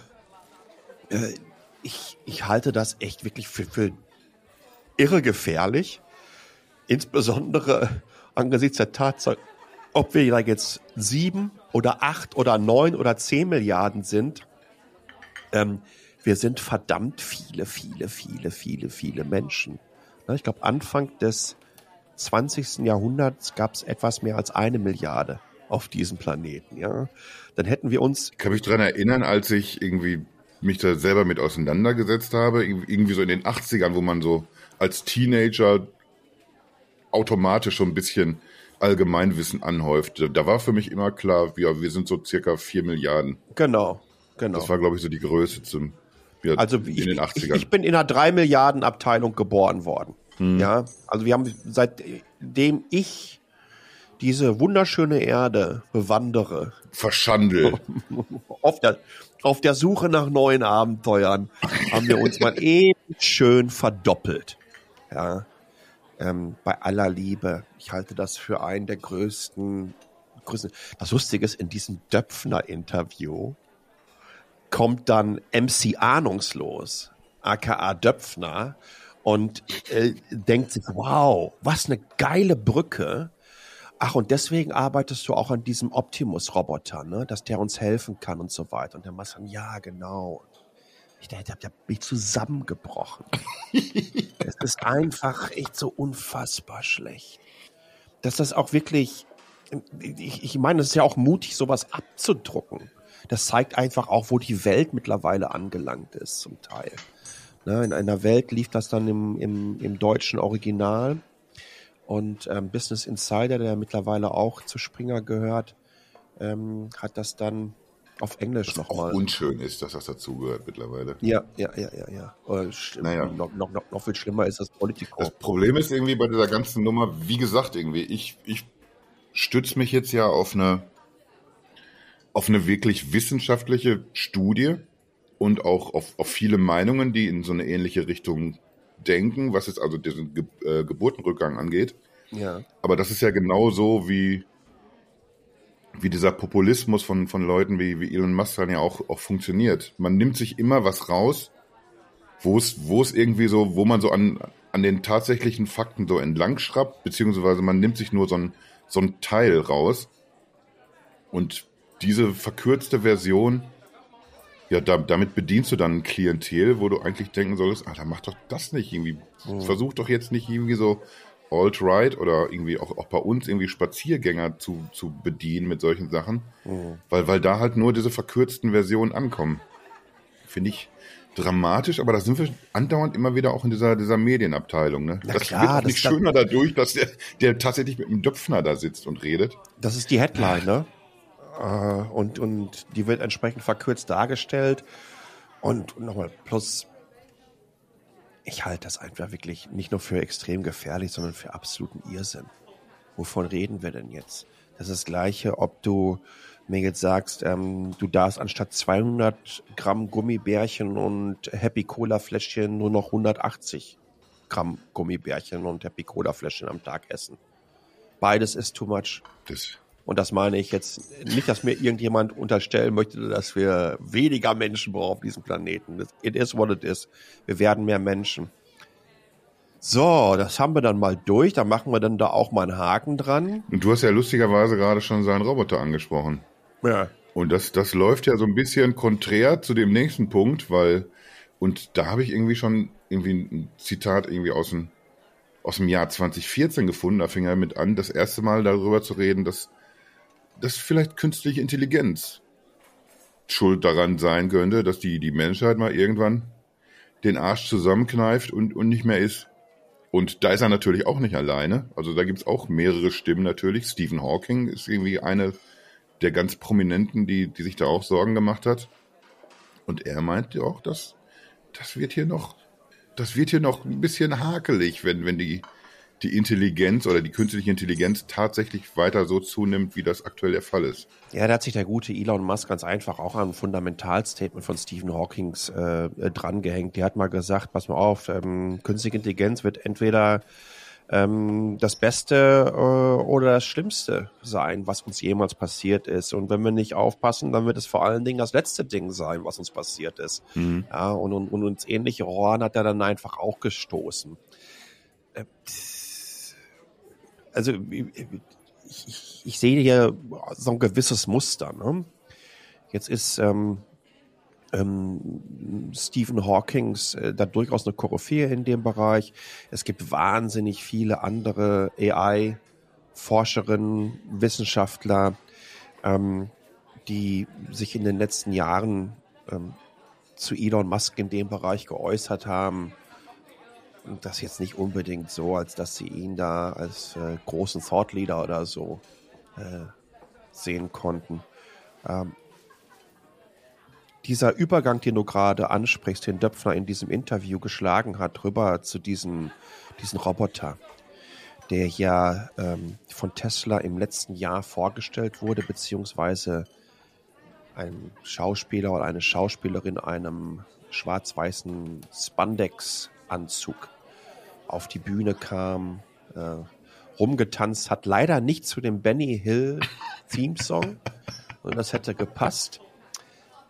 Äh, ich, ich halte das echt wirklich für, für irre gefährlich. Insbesondere angesichts der Tatsache, ob wir da jetzt sieben oder acht oder neun oder zehn Milliarden sind. Ähm, wir sind verdammt viele, viele, viele, viele, viele Menschen. Ich glaube, Anfang des 20. Jahrhunderts gab es etwas mehr als eine Milliarde auf diesem Planeten. Ja, dann hätten wir uns. Ich kann mich daran erinnern, als ich irgendwie mich da selber mit auseinandergesetzt habe, irgendwie so in den 80ern, wo man so als Teenager automatisch so ein bisschen Allgemeinwissen anhäufte. Da war für mich immer klar, ja, wir sind so circa vier Milliarden. Genau, genau. Das war, glaube ich, so die Größe zum ja, also in ich, den 80ern. Ich, ich bin in einer drei Milliarden Abteilung geboren worden. Hm. Ja, also wir haben seitdem ich diese wunderschöne Erde bewandere. Verschandel. auf, der, auf der Suche nach neuen Abenteuern haben wir uns mal eben schön verdoppelt. Ja. Ähm, bei aller Liebe. Ich halte das für einen der größten, größten. Das Lustige ist, in diesem Döpfner-Interview kommt dann MC Ahnungslos, aka Döpfner, und äh, denkt sich, wow, was eine geile Brücke. Ach, und deswegen arbeitest du auch an diesem Optimus-Roboter, ne? dass der uns helfen kann und so weiter. Und der Master, ja, genau. Ich dachte, da bin ich zusammengebrochen. es ist einfach echt so unfassbar schlecht. Dass das auch wirklich, ich, ich meine, es ist ja auch mutig, sowas abzudrucken. Das zeigt einfach auch, wo die Welt mittlerweile angelangt ist, zum Teil. Ne, in einer Welt lief das dann im, im, im deutschen Original. Und ähm, Business Insider, der mittlerweile auch zu Springer gehört, ähm, hat das dann auf Englisch nochmal. Unschön ist, dass das dazugehört mittlerweile. Ja, ja, ja, ja, ja. Äh, naja. noch, noch, noch, noch viel schlimmer ist das Politico. Das Problem ist irgendwie bei dieser ganzen Nummer, wie gesagt, irgendwie, ich, ich stütze mich jetzt ja auf eine, auf eine wirklich wissenschaftliche Studie, und auch auf, auf viele Meinungen, die in so eine ähnliche Richtung denken, was jetzt also diesen Ge äh, Geburtenrückgang angeht. Ja. Aber das ist ja genauso wie, wie dieser Populismus von, von Leuten wie, wie Elon Musk dann ja auch, auch funktioniert. Man nimmt sich immer was raus, wo es, wo es irgendwie so, wo man so an, an den tatsächlichen Fakten so entlang schraubt, beziehungsweise man nimmt sich nur so ein, so ein Teil raus. Und diese verkürzte Version ja, da, damit bedienst du dann ein Klientel, wo du eigentlich denken solltest, ah, dann mach doch das nicht irgendwie. Mhm. Versuch doch jetzt nicht irgendwie so alt-right oder irgendwie auch, auch bei uns irgendwie Spaziergänger zu, zu bedienen mit solchen Sachen, mhm. weil, weil da halt nur diese verkürzten Versionen ankommen. Finde ich dramatisch, aber da sind wir andauernd immer wieder auch in dieser, dieser Medienabteilung. Ne? das klar, wird nicht schöner dadurch, dass der, der tatsächlich mit einem Döpfner da sitzt und redet. Das ist die Headline, ne? Äh, und, und die wird entsprechend verkürzt dargestellt. Und, nochmal, plus, ich halte das einfach wirklich nicht nur für extrem gefährlich, sondern für absoluten Irrsinn. Wovon reden wir denn jetzt? Das ist das Gleiche, ob du mir jetzt sagst, ähm, du darfst anstatt 200 Gramm Gummibärchen und Happy Cola Fläschchen nur noch 180 Gramm Gummibärchen und Happy Cola Fläschchen am Tag essen. Beides ist too much. Das und das meine ich jetzt nicht, dass mir irgendjemand unterstellen möchte, dass wir weniger Menschen brauchen auf diesem Planeten. It is what it is. Wir werden mehr Menschen. So, das haben wir dann mal durch. Da machen wir dann da auch mal einen Haken dran. Und du hast ja lustigerweise gerade schon seinen Roboter angesprochen. Ja. Und das, das läuft ja so ein bisschen konträr zu dem nächsten Punkt, weil, und da habe ich irgendwie schon irgendwie ein Zitat irgendwie aus dem, aus dem Jahr 2014 gefunden. Da fing er mit an, das erste Mal darüber zu reden, dass dass vielleicht künstliche Intelligenz schuld daran sein könnte, dass die, die Menschheit mal irgendwann den Arsch zusammenkneift und, und nicht mehr ist. Und da ist er natürlich auch nicht alleine. Also da gibt's auch mehrere Stimmen natürlich. Stephen Hawking ist irgendwie eine der ganz Prominenten, die, die sich da auch Sorgen gemacht hat. Und er meint ja auch, dass das wird hier noch, das wird hier noch ein bisschen hakelig, wenn, wenn die, die Intelligenz oder die künstliche Intelligenz tatsächlich weiter so zunimmt, wie das aktuell der Fall ist. Ja, da hat sich der gute Elon Musk ganz einfach auch an ein Fundamentalstatement von Stephen Hawkings äh, drangehängt. Der hat mal gesagt, pass mal auf, ähm, künstliche Intelligenz wird entweder ähm, das Beste äh, oder das Schlimmste sein, was uns jemals passiert ist. Und wenn wir nicht aufpassen, dann wird es vor allen Dingen das letzte Ding sein, was uns passiert ist. Mhm. Ja, und, und, und uns ähnliche Rohren hat er dann einfach auch gestoßen. Äh, also ich, ich, sehe hier so ein gewisses Muster. Ne? Jetzt ist ähm, ähm, Stephen Hawkings äh, da durchaus eine Koryphäe in dem Bereich. Es gibt wahnsinnig viele andere AI-Forscherinnen, Wissenschaftler, ähm, die sich in den letzten Jahren ähm, zu Elon Musk in dem Bereich geäußert haben. Das jetzt nicht unbedingt so, als dass sie ihn da als äh, großen Thought Leader oder so äh, sehen konnten. Ähm, dieser Übergang, den du gerade ansprichst, den Döpfner in diesem Interview geschlagen hat, rüber zu diesem, diesen Roboter, der ja ähm, von Tesla im letzten Jahr vorgestellt wurde, beziehungsweise ein Schauspieler oder eine Schauspielerin einem schwarz-weißen Spandex-Anzug auf die Bühne kam, äh, rumgetanzt hat. Leider nicht zu dem Benny Hill Theme-Song. Und das hätte gepasst.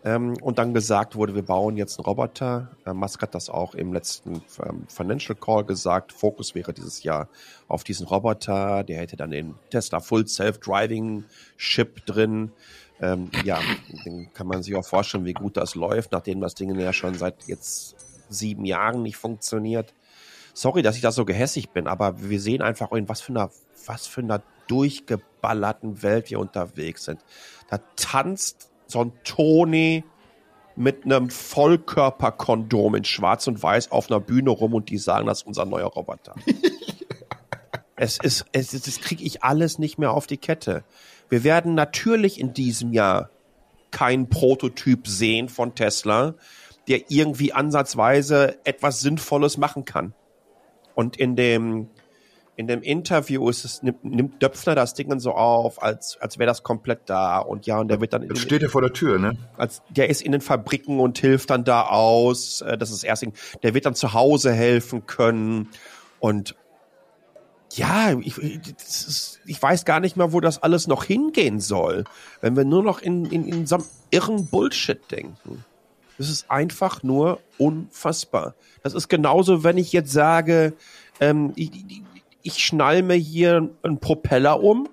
Ähm, und dann gesagt wurde, wir bauen jetzt einen Roboter. Äh, Musk hat das auch im letzten ähm, Financial Call gesagt. Fokus wäre dieses Jahr auf diesen Roboter. Der hätte dann den Tesla Full Self-Driving Chip drin. Ähm, ja, dann kann man sich auch vorstellen, wie gut das läuft, nachdem das Ding ja schon seit jetzt sieben Jahren nicht funktioniert. Sorry, dass ich da so gehässig bin, aber wir sehen einfach, in was für einer, was für einer durchgeballerten Welt wir unterwegs sind. Da tanzt so ein Tony mit einem Vollkörperkondom in Schwarz und Weiß auf einer Bühne rum und die sagen, das ist unser neuer Roboter. es ist, es ist, das kriege ich alles nicht mehr auf die Kette. Wir werden natürlich in diesem Jahr keinen Prototyp sehen von Tesla, der irgendwie ansatzweise etwas Sinnvolles machen kann. Und in dem in dem Interview ist es, nimmt, nimmt Döpfner das Ding so auf, als, als wäre das komplett da. Und ja, und der wird dann. Jetzt steht er vor der Tür, ne? Als, der ist in den Fabriken und hilft dann da aus. Äh, das ist erst, der wird dann zu Hause helfen können. Und ja, ich, ist, ich weiß gar nicht mehr, wo das alles noch hingehen soll, wenn wir nur noch in, in, in so einem irren Bullshit denken. Das ist einfach nur unfassbar. Das ist genauso, wenn ich jetzt sage, ähm, ich, ich schnall mir hier einen Propeller um,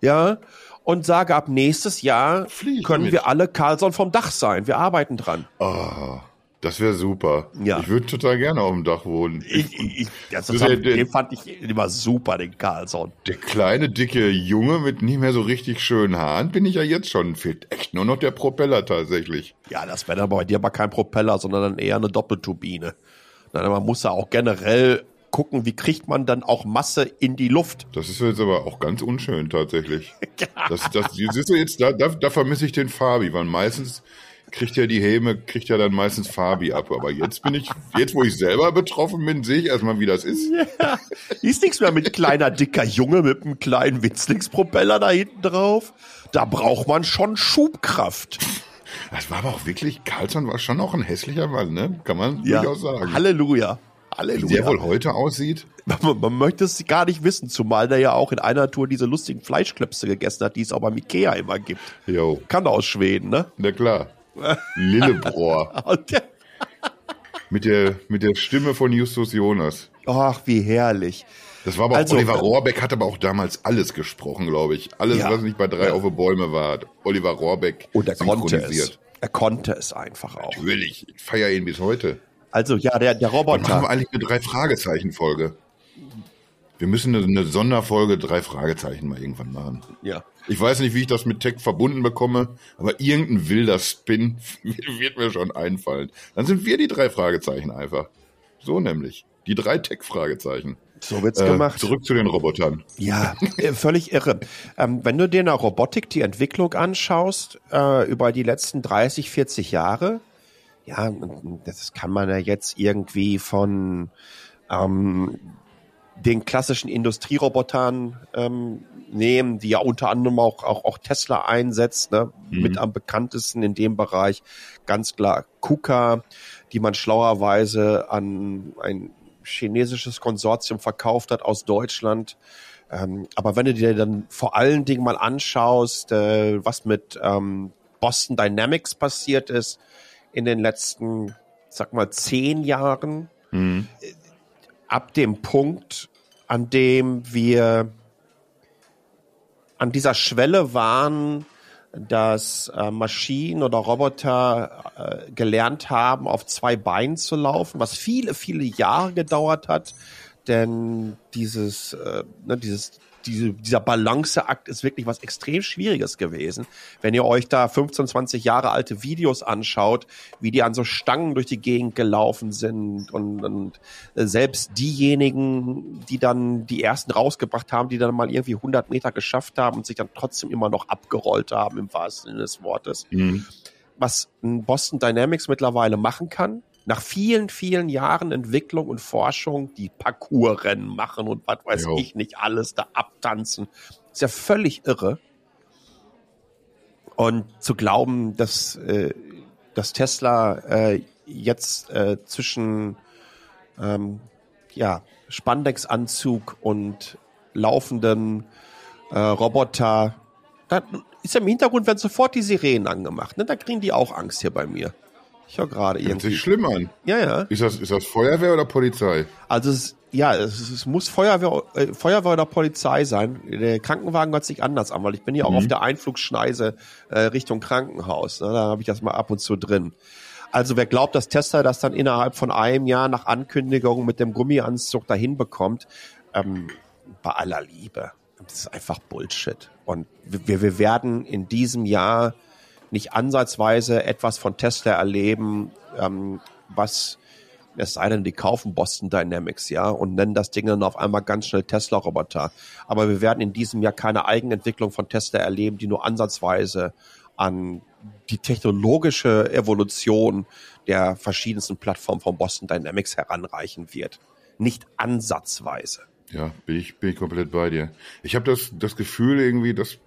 ja, und sage, ab nächstes Jahr Fliegen können mit. wir alle Carlson vom Dach sein. Wir arbeiten dran. Oh, das wäre super. Ja. Ich würde total gerne auf dem Dach wohnen. Ich, ich, das, das der, den fand ich immer super, den Carlson. Der kleine, dicke Junge mit nicht mehr so richtig schönen Haaren bin ich ja jetzt schon. Fehlt echt nur noch der Propeller tatsächlich. Ja, das wäre dann bei dir aber kein Propeller, sondern dann eher eine Doppelturbine. man muss ja auch generell gucken, wie kriegt man dann auch Masse in die Luft. Das ist jetzt aber auch ganz unschön tatsächlich. das, das, siehst du jetzt, da, da, da vermisse ich den Fabi, weil meistens kriegt ja die Häme, kriegt ja dann meistens Fabi ab. Aber jetzt bin ich, jetzt wo ich selber betroffen bin, sehe ich erstmal, wie das ist. Ja, ist nichts mehr mit kleiner, dicker Junge mit einem kleinen Witzlingspropeller da hinten drauf. Da braucht man schon Schubkraft. Das war aber auch wirklich, Carlson war schon auch ein hässlicher Mann, ne? Kann man ja. durchaus sagen. Halleluja. Halleluja. Wie der wohl heute aussieht? Man, man, möchte es gar nicht wissen, zumal der ja auch in einer Tour diese lustigen Fleischklöpse gegessen hat, die es auch beim Ikea immer gibt. Jo. Kann aus Schweden, ne? Na klar. Lillebrohr. mit, der, mit der Stimme von Justus Jonas. Ach, wie herrlich. Das war aber also, Oliver Rohrbeck hat aber auch damals alles gesprochen, glaube ich. Alles, ja, was nicht bei drei ja. auf Bäume war, Oliver Rohrbeck Und er konnte es. Er konnte es einfach auch. Natürlich. Ich feiere ihn bis heute. Also ja, der, der Roboter. Dann machen wir eigentlich eine Drei-Fragezeichen-Folge. Wir müssen eine, eine, Sonderfolge drei Fragezeichen mal irgendwann machen. Ja. Ich weiß nicht, wie ich das mit Tech verbunden bekomme, aber irgendein wilder Spin wird mir schon einfallen. Dann sind wir die drei Fragezeichen einfach. So nämlich. Die drei Tech-Fragezeichen. So wird's äh, gemacht. Zurück zu den Robotern. Ja, äh, völlig irre. Ähm, wenn du dir in der Robotik die Entwicklung anschaust, äh, über die letzten 30, 40 Jahre, Ja, das kann man ja jetzt irgendwie von ähm, den klassischen Industrierobotern ähm, nehmen, die ja unter anderem auch, auch, auch Tesla einsetzt, ne? Mhm. mit am bekanntesten in dem Bereich ganz klar KUKA, die man schlauerweise an ein chinesisches Konsortium verkauft hat aus Deutschland. Ähm, aber wenn du dir dann vor allen Dingen mal anschaust, äh, was mit ähm, Boston Dynamics passiert ist in den letzten, sag mal, zehn Jahren, mhm. Ab dem Punkt, an dem wir an dieser Schwelle waren, dass äh, Maschinen oder Roboter äh, gelernt haben, auf zwei Beinen zu laufen, was viele, viele Jahre gedauert hat. Denn dieses, äh, ne, dieses diese, dieser Balanceakt ist wirklich was extrem Schwieriges gewesen. Wenn ihr euch da 15, 20 Jahre alte Videos anschaut, wie die an so Stangen durch die Gegend gelaufen sind und, und selbst diejenigen, die dann die ersten rausgebracht haben, die dann mal irgendwie 100 Meter geschafft haben und sich dann trotzdem immer noch abgerollt haben, im wahrsten Sinne des Wortes. Mhm. Was Boston Dynamics mittlerweile machen kann, nach vielen, vielen Jahren Entwicklung und Forschung, die Parcoursrennen machen und was weiß jo. ich nicht alles da abtanzen, ist ja völlig irre. Und zu glauben, dass, äh, dass Tesla äh, jetzt äh, zwischen ähm, ja, Spandex-Anzug und laufenden äh, Roboter, da ist ja im Hintergrund werden sofort die Sirenen angemacht. Ne? Da kriegen die auch Angst hier bei mir. Ich höre gerade irgendwie. Hört sich schlimm an. Ja, ja. Ist das, ist das Feuerwehr oder Polizei? Also es, ja, es, es muss Feuerwehr, äh, Feuerwehr oder Polizei sein. Der Krankenwagen hört sich anders an, weil ich bin ja auch mhm. auf der Einflugschneise äh, Richtung Krankenhaus. Ne? Da habe ich das mal ab und zu drin. Also wer glaubt, dass Tesla das dann innerhalb von einem Jahr nach Ankündigung mit dem Gummianzug dahin bekommt, ähm, bei aller Liebe. Das ist einfach Bullshit. Und wir, wir werden in diesem Jahr nicht ansatzweise etwas von Tesla erleben, ähm, was es sei denn, die kaufen Boston Dynamics, ja, und nennen das Ding dann auf einmal ganz schnell Tesla-Roboter. Aber wir werden in diesem Jahr keine Eigenentwicklung von Tesla erleben, die nur ansatzweise an die technologische Evolution der verschiedensten Plattformen von Boston Dynamics heranreichen wird. Nicht ansatzweise. Ja, bin ich, bin ich komplett bei dir. Ich habe das, das Gefühl irgendwie, dass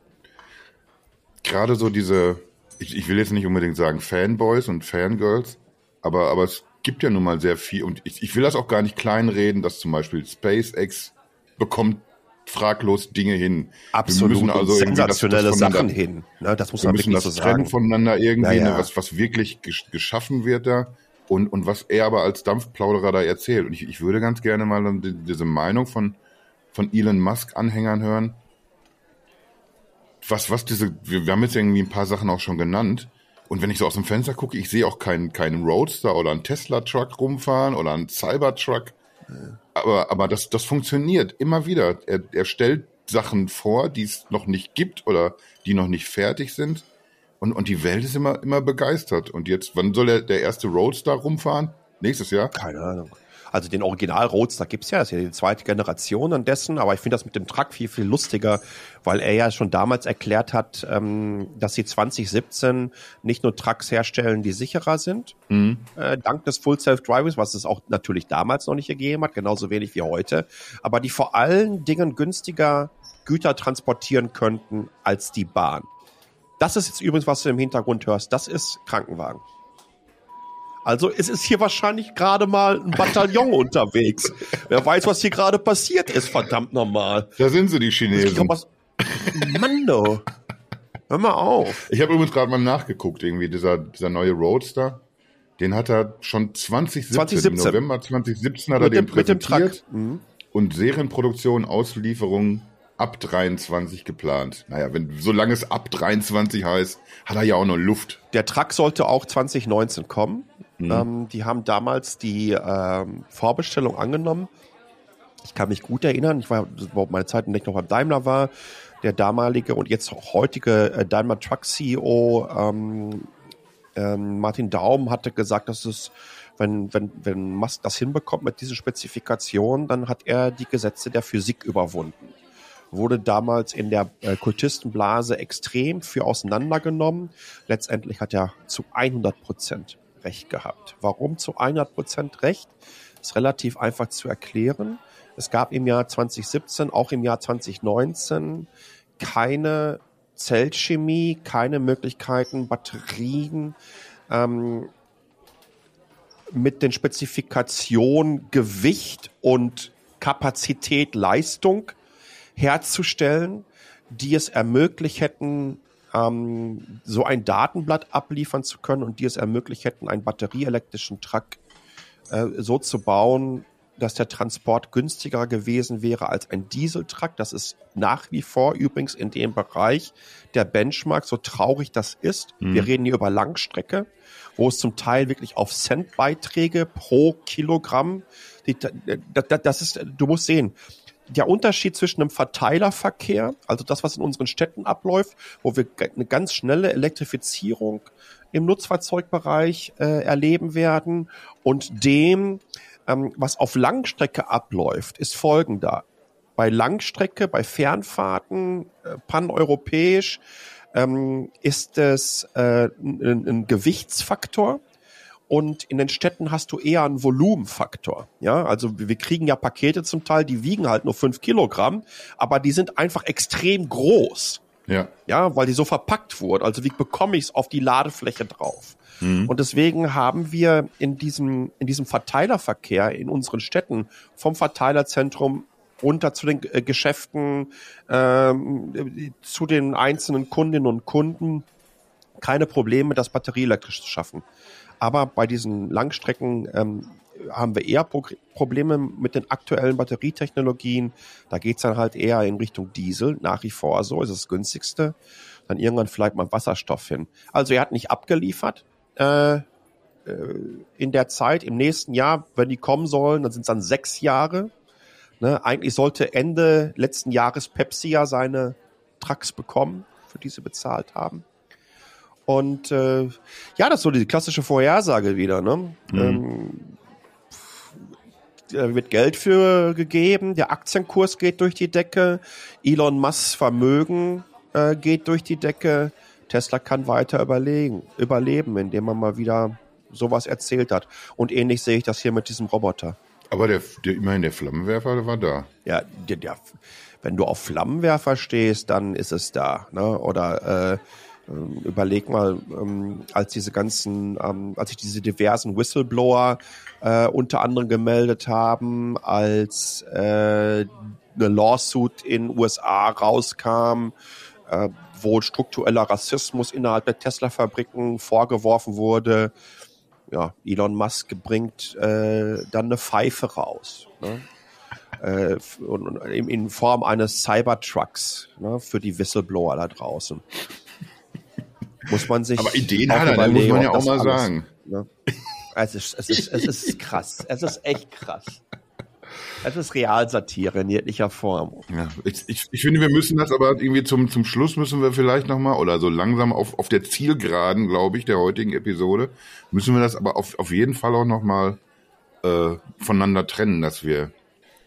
gerade so diese, ich, ich will jetzt nicht unbedingt sagen Fanboys und Fangirls, aber, aber es gibt ja nun mal sehr viel und ich, ich will das auch gar nicht kleinreden, dass zum Beispiel SpaceX bekommt fraglos Dinge hin. Absolut. Wir müssen also sensationelle das, das Sachen hin. Ne, das muss man wirklich das so trennen voneinander irgendwie, ja, ja. Ne, was, was wirklich geschaffen wird da und, und was er aber als Dampfplauderer da erzählt. Und ich, ich würde ganz gerne mal diese Meinung von, von Elon Musk Anhängern hören was, was diese, wir, wir haben jetzt irgendwie ein paar Sachen auch schon genannt. Und wenn ich so aus dem Fenster gucke, ich sehe auch keinen, keinen Roadster oder einen Tesla-Truck rumfahren oder einen Cybertruck. Ja. Aber, aber das, das funktioniert immer wieder. Er, er stellt Sachen vor, die es noch nicht gibt oder die noch nicht fertig sind. Und, und die Welt ist immer, immer begeistert. Und jetzt, wann soll der, der erste Roadster rumfahren? Nächstes Jahr? Keine Ahnung. Also den Original Roadster gibt's ja, das ist ja die zweite Generation an dessen, aber ich finde das mit dem Truck viel, viel lustiger, weil er ja schon damals erklärt hat, ähm, dass sie 2017 nicht nur Trucks herstellen, die sicherer sind, mhm. äh, dank des Full Self Drivers, was es auch natürlich damals noch nicht gegeben hat, genauso wenig wie heute, aber die vor allen Dingen günstiger Güter transportieren könnten als die Bahn. Das ist jetzt übrigens, was du im Hintergrund hörst. Das ist Krankenwagen. Also es ist hier wahrscheinlich gerade mal ein Bataillon unterwegs. Wer weiß, was hier gerade passiert ist, verdammt normal. Da sind sie, die Chinesen. Was... Mann, do. Hör mal auf. Ich habe übrigens gerade mal nachgeguckt, irgendwie, dieser, dieser neue Roadster. Den hat er schon 2017, 2017. im November 2017 hat mit er den dem, präsentiert. Mit dem Truck. Mhm. Und Serienproduktion, Auslieferung ab 23 geplant. Naja, wenn solange es ab 23 heißt, hat er ja auch noch Luft. Der Truck sollte auch 2019 kommen. Mhm. Ähm, die haben damals die ähm, Vorbestellung angenommen. Ich kann mich gut erinnern, ich war, meine Zeit, in der ich noch beim Daimler war, der damalige und jetzt auch heutige äh, Daimler Truck CEO ähm, ähm, Martin Daum hatte gesagt, dass es wenn, wenn, wenn Musk das hinbekommt mit diesen Spezifikationen, dann hat er die Gesetze der Physik überwunden wurde damals in der äh, Kultistenblase extrem für auseinandergenommen. Letztendlich hat er zu 100 Prozent recht gehabt. Warum zu 100 Prozent recht? Ist relativ einfach zu erklären. Es gab im Jahr 2017, auch im Jahr 2019 keine Zellchemie, keine Möglichkeiten, Batterien ähm, mit den Spezifikationen Gewicht und Kapazität, Leistung herzustellen, die es ermöglicht hätten, ähm, so ein Datenblatt abliefern zu können und die es ermöglicht hätten, einen batterieelektrischen Truck äh, so zu bauen, dass der Transport günstiger gewesen wäre als ein Dieseltruck. Das ist nach wie vor übrigens in dem Bereich der Benchmark, so traurig das ist. Mhm. Wir reden hier über Langstrecke, wo es zum Teil wirklich auf Centbeiträge pro Kilogramm, die, das, das ist, du musst sehen, der Unterschied zwischen einem Verteilerverkehr, also das, was in unseren Städten abläuft, wo wir eine ganz schnelle Elektrifizierung im Nutzfahrzeugbereich äh, erleben werden und dem, ähm, was auf Langstrecke abläuft, ist folgender. Bei Langstrecke, bei Fernfahrten, äh, paneuropäisch, ähm, ist es äh, ein, ein Gewichtsfaktor und in den Städten hast du eher einen Volumenfaktor. Ja, also wir kriegen ja Pakete zum Teil, die wiegen halt nur fünf Kilogramm, aber die sind einfach extrem groß. Ja. Ja, weil die so verpackt wurden. Also wie bekomme ich es auf die Ladefläche drauf? Mhm. Und deswegen haben wir in diesem, in diesem Verteilerverkehr in unseren Städten vom Verteilerzentrum runter zu den äh, Geschäften, ähm, zu den einzelnen Kundinnen und Kunden keine Probleme, das batterieelektrisch zu schaffen. Aber bei diesen Langstrecken ähm, haben wir eher Pro Probleme mit den aktuellen Batterietechnologien. Da geht's dann halt eher in Richtung Diesel, nach wie vor so, ist das günstigste. Dann irgendwann vielleicht mal Wasserstoff hin. Also er hat nicht abgeliefert. Äh, äh, in der Zeit, im nächsten Jahr, wenn die kommen sollen, dann sind es dann sechs Jahre. Ne? Eigentlich sollte Ende letzten Jahres Pepsi ja seine Trucks bekommen, für die sie bezahlt haben. Und äh, ja, das ist so die klassische Vorhersage wieder. Ne? Mhm. Ähm, da wird Geld für gegeben, der Aktienkurs geht durch die Decke, Elon Musk Vermögen äh, geht durch die Decke, Tesla kann weiter überlegen, überleben, indem man mal wieder sowas erzählt hat. Und ähnlich sehe ich das hier mit diesem Roboter. Aber der, der immerhin der Flammenwerfer der war da. Ja, der, der, wenn du auf Flammenwerfer stehst, dann ist es da. Ne? Oder äh, ähm, überleg mal, ähm, als diese ganzen, ähm, als sich diese diversen Whistleblower äh, unter anderem gemeldet haben, als äh, eine Lawsuit in USA rauskam, äh, wo struktureller Rassismus innerhalb der Tesla-Fabriken vorgeworfen wurde. Ja, Elon Musk bringt äh, dann eine Pfeife raus. Ne? Äh, in, in Form eines Cybertrucks ne, für die Whistleblower da draußen muss man sich. Aber Ideen hat er, muss man ja auch mal alles, sagen. Ne? Es, ist, es, ist, es ist krass. Es ist echt krass. Es ist Realsatire in jeglicher Form. Ja, ich, ich, ich finde, wir müssen das aber irgendwie zum, zum Schluss müssen wir vielleicht nochmal, oder so langsam auf, auf der Zielgeraden, glaube ich, der heutigen Episode, müssen wir das aber auf, auf jeden Fall auch nochmal äh, voneinander trennen, dass wir,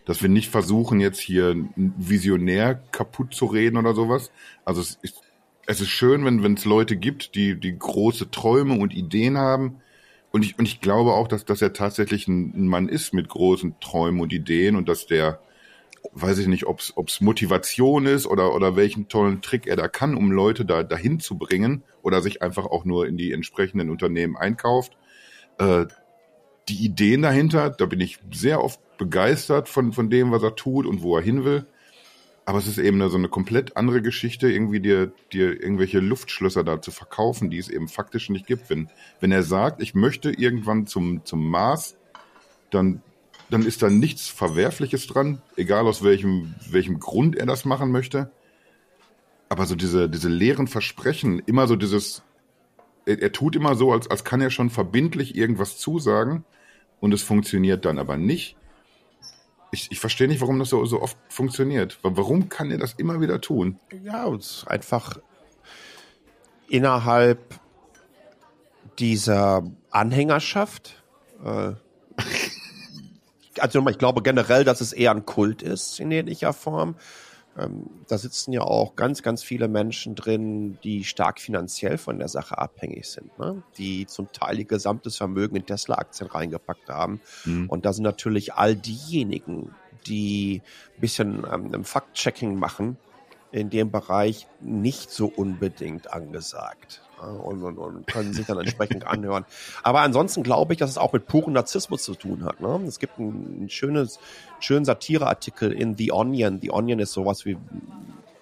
dass wir nicht versuchen, jetzt hier visionär kaputt zu reden oder sowas. Also es ist, es ist schön, wenn es Leute gibt, die, die große Träume und Ideen haben. Und ich, und ich glaube auch, dass, dass er tatsächlich ein, Mann ist mit großen Träumen und Ideen und dass der, weiß ich nicht, ob es Motivation ist oder, oder welchen tollen Trick er da kann, um Leute da dahin zu bringen oder sich einfach auch nur in die entsprechenden Unternehmen einkauft. Äh, die Ideen dahinter, da bin ich sehr oft begeistert von, von dem, was er tut und wo er hin will. Aber es ist eben so eine komplett andere Geschichte, irgendwie dir, dir irgendwelche Luftschlösser da zu verkaufen, die es eben faktisch nicht gibt. Wenn, wenn er sagt, ich möchte irgendwann zum, zum Mars, dann, dann ist da nichts Verwerfliches dran, egal aus welchem, welchem Grund er das machen möchte. Aber so diese, diese leeren Versprechen, immer so dieses, er, er tut immer so, als, als kann er schon verbindlich irgendwas zusagen und es funktioniert dann aber nicht ich, ich verstehe nicht, warum das so, so oft funktioniert. Warum kann er das immer wieder tun? Ja, es einfach innerhalb dieser Anhängerschaft. Äh, also ich glaube generell, dass es eher ein Kult ist in ähnlicher Form. Ähm, da sitzen ja auch ganz, ganz viele Menschen drin, die stark finanziell von der Sache abhängig sind, ne? die zum Teil ihr gesamtes Vermögen in Tesla-Aktien reingepackt haben. Mhm. Und da sind natürlich all diejenigen, die ein bisschen ähm, Fact-Checking machen, in dem Bereich nicht so unbedingt angesagt und, und, und können sich dann entsprechend anhören. Aber ansonsten glaube ich, dass es auch mit purem Narzissmus zu tun hat. Ne? Es gibt einen, ein schönes, schönen Satireartikel in The Onion. The Onion ist sowas wie